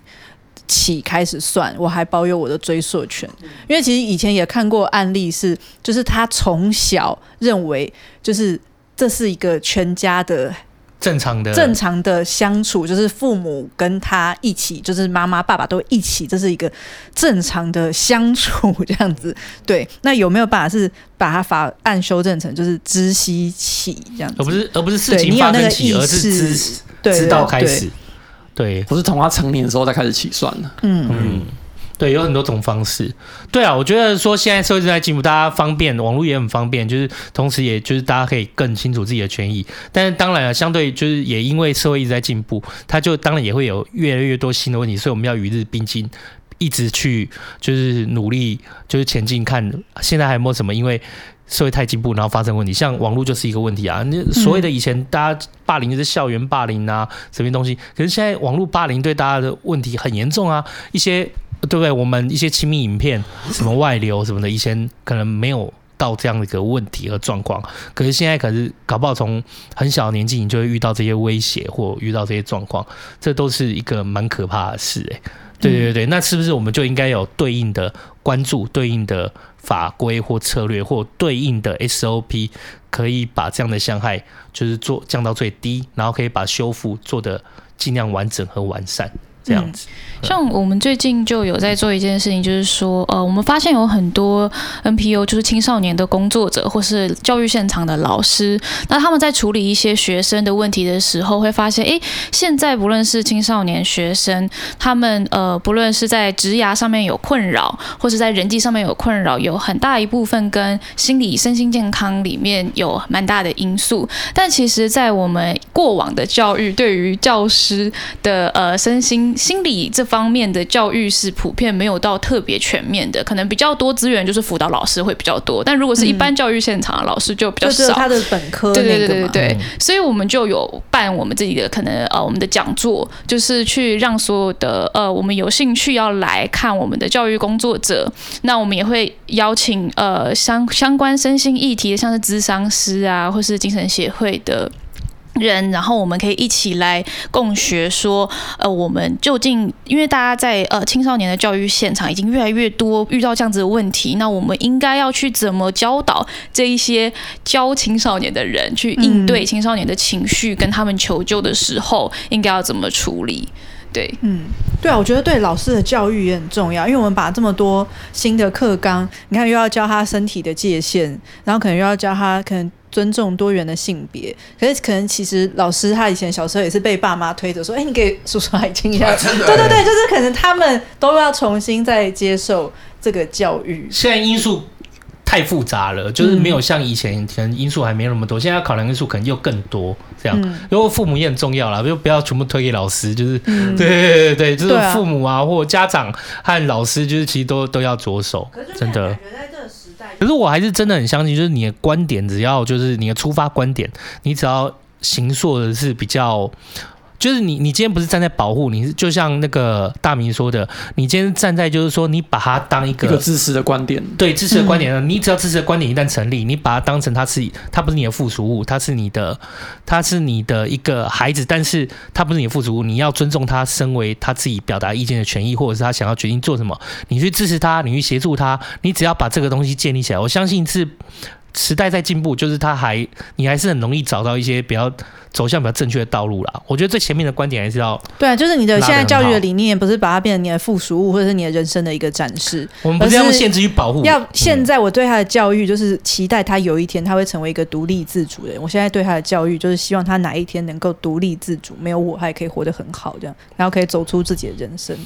起开始算，我还保有我的追溯权，因为其实以前也看过案例是，就是他从小认为就是这是一个全家的。正常的正常的相处，就是父母跟他一起，就是妈妈爸爸都一起，这是一个正常的相处这样子。对，那有没有办法是把它法案修正成就是知悉起这样子，而不是而不是事情发生起，而是知对知道开始，对，不是从他成年的时候再开始起算了。嗯嗯。嗯对，有很多种方式。对啊，我觉得说现在社会正在进步，大家方便，网络也很方便，就是同时，也就是大家可以更清楚自己的权益。但是当然了，相对就是也因为社会一直在进步，它就当然也会有越来越多新的问题，所以我们要与日并进，一直去就是努力，就是前进，看现在还有没有什么因为社会太进步然后发生问题，像网络就是一个问题啊。那所谓的以前大家霸凌就是校园霸凌啊，什么东西，可是现在网络霸凌对大家的问题很严重啊，一些。对不对？我们一些亲密影片，什么外流什么的，以前可能没有到这样的一个问题和状况，可是现在可是搞不好从很小的年纪你就会遇到这些威胁或遇到这些状况，这都是一个蛮可怕的事诶。对对对，那是不是我们就应该有对应的关注、对应的法规或策略或对应的 SOP，可以把这样的伤害就是做降到最低，然后可以把修复做得尽量完整和完善。这样子，像我们最近就有在做一件事情，就是说，呃，我们发现有很多 NPO，就是青少年的工作者或是教育现场的老师，那他们在处理一些学生的问题的时候，会发现，诶，现在不论是青少年学生，他们呃，不论是在职涯上面有困扰，或是在人际上面有困扰，有很大一部分跟心理、身心健康里面有蛮大的因素。但其实，在我们过往的教育，对于教师的呃身心心理这方面的教育是普遍没有到特别全面的，可能比较多资源就是辅导老师会比较多，但如果是一般教育现场的老师就比较少。就是他的本科，对对对对对，所以我们就有办我们自己的可能呃我们的讲座，就是去让所有的呃我们有兴趣要来看我们的教育工作者，那我们也会邀请呃相相关身心议题的，像是咨商师啊或是精神协会的。人，然后我们可以一起来共学，说，呃，我们究竟，因为大家在呃青少年的教育现场已经越来越多遇到这样子的问题，那我们应该要去怎么教导这一些教青少年的人去应对青少年的情绪，跟他们求救的时候应该要怎么处理？对，嗯，对啊，我觉得对老师的教育也很重要，因为我们把这么多新的课纲，你看又要教他身体的界限，然后可能又要教他可能。尊重多元的性别，可是可能其实老师他以前小时候也是被爸妈推着说，哎、欸，你给叔叔阿姨亲一下，[laughs] 对对对，就是可能他们都要重新再接受这个教育。现在因素太复杂了，就是没有像以前，可能因素还没那么多，现在考量因素可能又更多。这样，因为父母也很重要啦，就不要全部推给老师，就是，对对对对，就是父母啊，或家长和老师，就是其实都都要着手，真的。可是我还是真的很相信，就是你的观点，只要就是你的出发观点，你只要形塑的是比较。就是你，你今天不是站在保护，你是就像那个大明说的，你今天站在就是说，你把它当一个，一个支持的观点，对支持的观点呢，你只要支持的观点一旦成立，你把它当成它是，它不是你的附属物，它是你的，它是你的一个孩子，但是它不是你的附属物，你要尊重他身为他自己表达意见的权益，或者是他想要决定做什么，你去支持他，你去协助他，你只要把这个东西建立起来，我相信是。时代在进步，就是他还你还是很容易找到一些比较走向比较正确的道路啦。我觉得最前面的观点还是要对啊，就是你的现在教育的理念不是把它变成你的附属物，或者是你的人生的一个展示。我们不是要用限制去保护。要现在我对他的教育就是期待他有一天他会成为一个独立自主的人。我现在对他的教育就是希望他哪一天能够独立自主，没有我他也可以活得很好，这样然后可以走出自己的人生。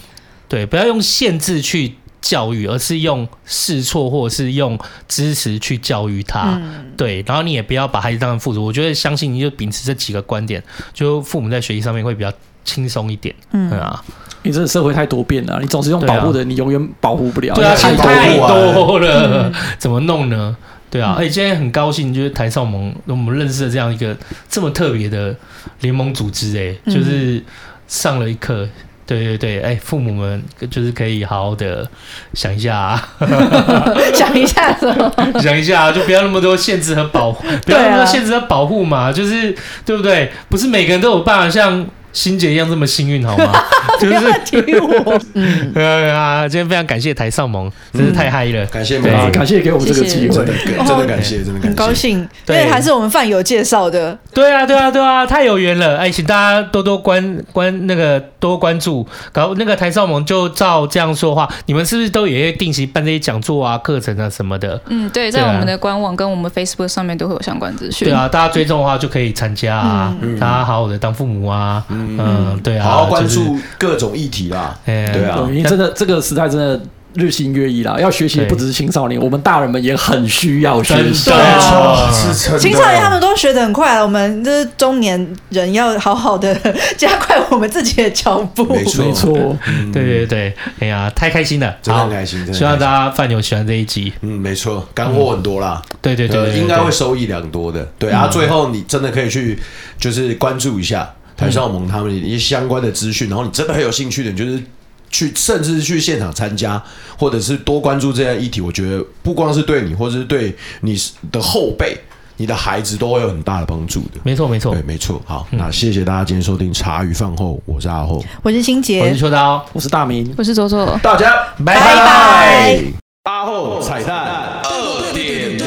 对，不要用限制去。教育，而是用试错或者是用支持去教育他，嗯、对，然后你也不要把孩子当成附属。我觉得相信你就秉持这几个观点，就父母在学习上面会比较轻松一点，嗯啊。你这个社会太多变了，你总是用保护的，啊、你永远保护不了。对啊，太多了，嗯、[laughs] 怎么弄呢？对啊，而且今天很高兴，就是台少盟我们认识了这样一个这么特别的联盟组织，哎，就是上了一课。对对对，哎，父母们就是可以好好的想一下，啊，[laughs] 想一下什么？[laughs] 想一下，就不要那么多限制和保护，不要那么多限制和保护嘛，就是对不对？不是每个人都有办法像。欣姐一样这么幸运好吗？[laughs] 就是提我，[laughs] 嗯。啊，今天非常感谢台少盟，真是太嗨了，感谢，感谢给我们这个机会，真的真的感谢，真的很高兴，因为还是我们饭友介绍的，对啊，对啊，对啊，太有缘了，哎，请大家多多关关那个多关注，搞那个台少盟就照这样说话，你们是不是都也会定期办这些讲座啊、课程啊什么的？嗯，对，在我们的官网跟我们 Facebook 上面都会有相关资讯，对啊，大家追踪的话就可以参加啊，大家好好的当父母啊。嗯，对啊，好好关注各种议题啦。对啊，因为真的这个时代真的日新月异啦，要学习不只是青少年，我们大人们也很需要学习。对啊，青少年他们都学得很快，我们这是中年人要好好的加快我们自己的脚步。没错，没错，对对对，哎呀，太开心了，真的很开心，希望大家饭友喜欢这一集。嗯，没错，干货很多啦。对对对，应该会收益良多的。对啊，最后你真的可以去就是关注一下。台少盟他们一些相关的资讯，然后你真的很有兴趣的，你就是去，甚至去现场参加，或者是多关注这些议题。我觉得不光是对你，或者是对你的后辈、你的孩子，都会有很大的帮助的。没错，没错，对，没错。好，那谢谢大家今天收听茶余饭后，我是阿厚，我是新杰，我是秋刀，我是大明，我是左左，大家拜拜。阿厚彩蛋二点零，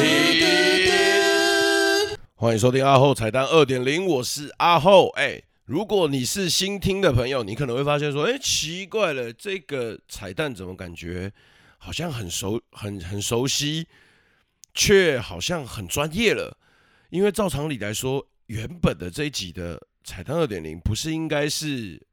欢迎收听阿厚彩蛋二点零，我是阿厚，哎。如果你是新听的朋友，你可能会发现说：“哎，奇怪了，这个彩蛋怎么感觉好像很熟、很很熟悉，却好像很专业了？因为照常理来说，原本的这一集的彩蛋二点零不是应该是……”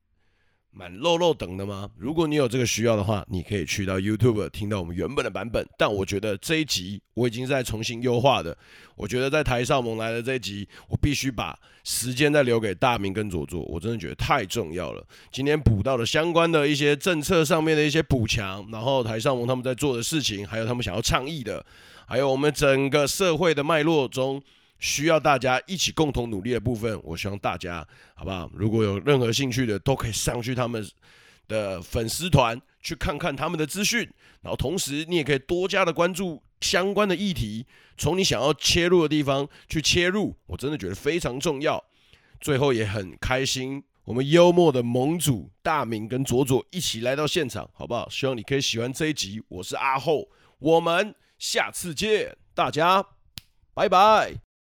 蛮漏漏等的吗？如果你有这个需要的话，你可以去到 YouTube 听到我们原本的版本。但我觉得这一集我已经在重新优化的。我觉得在台少盟来的这一集，我必须把时间再留给大明跟佐佐。我真的觉得太重要了。今天补到了相关的一些政策上面的一些补强，然后台上盟他们在做的事情，还有他们想要倡议的，还有我们整个社会的脉络中。需要大家一起共同努力的部分，我希望大家好不好？如果有任何兴趣的，都可以上去他们的粉丝团去看看他们的资讯，然后同时你也可以多加的关注相关的议题，从你想要切入的地方去切入，我真的觉得非常重要。最后也很开心，我们幽默的盟主大明跟佐佐一起来到现场，好不好？希望你可以喜欢这一集。我是阿厚，我们下次见，大家拜拜。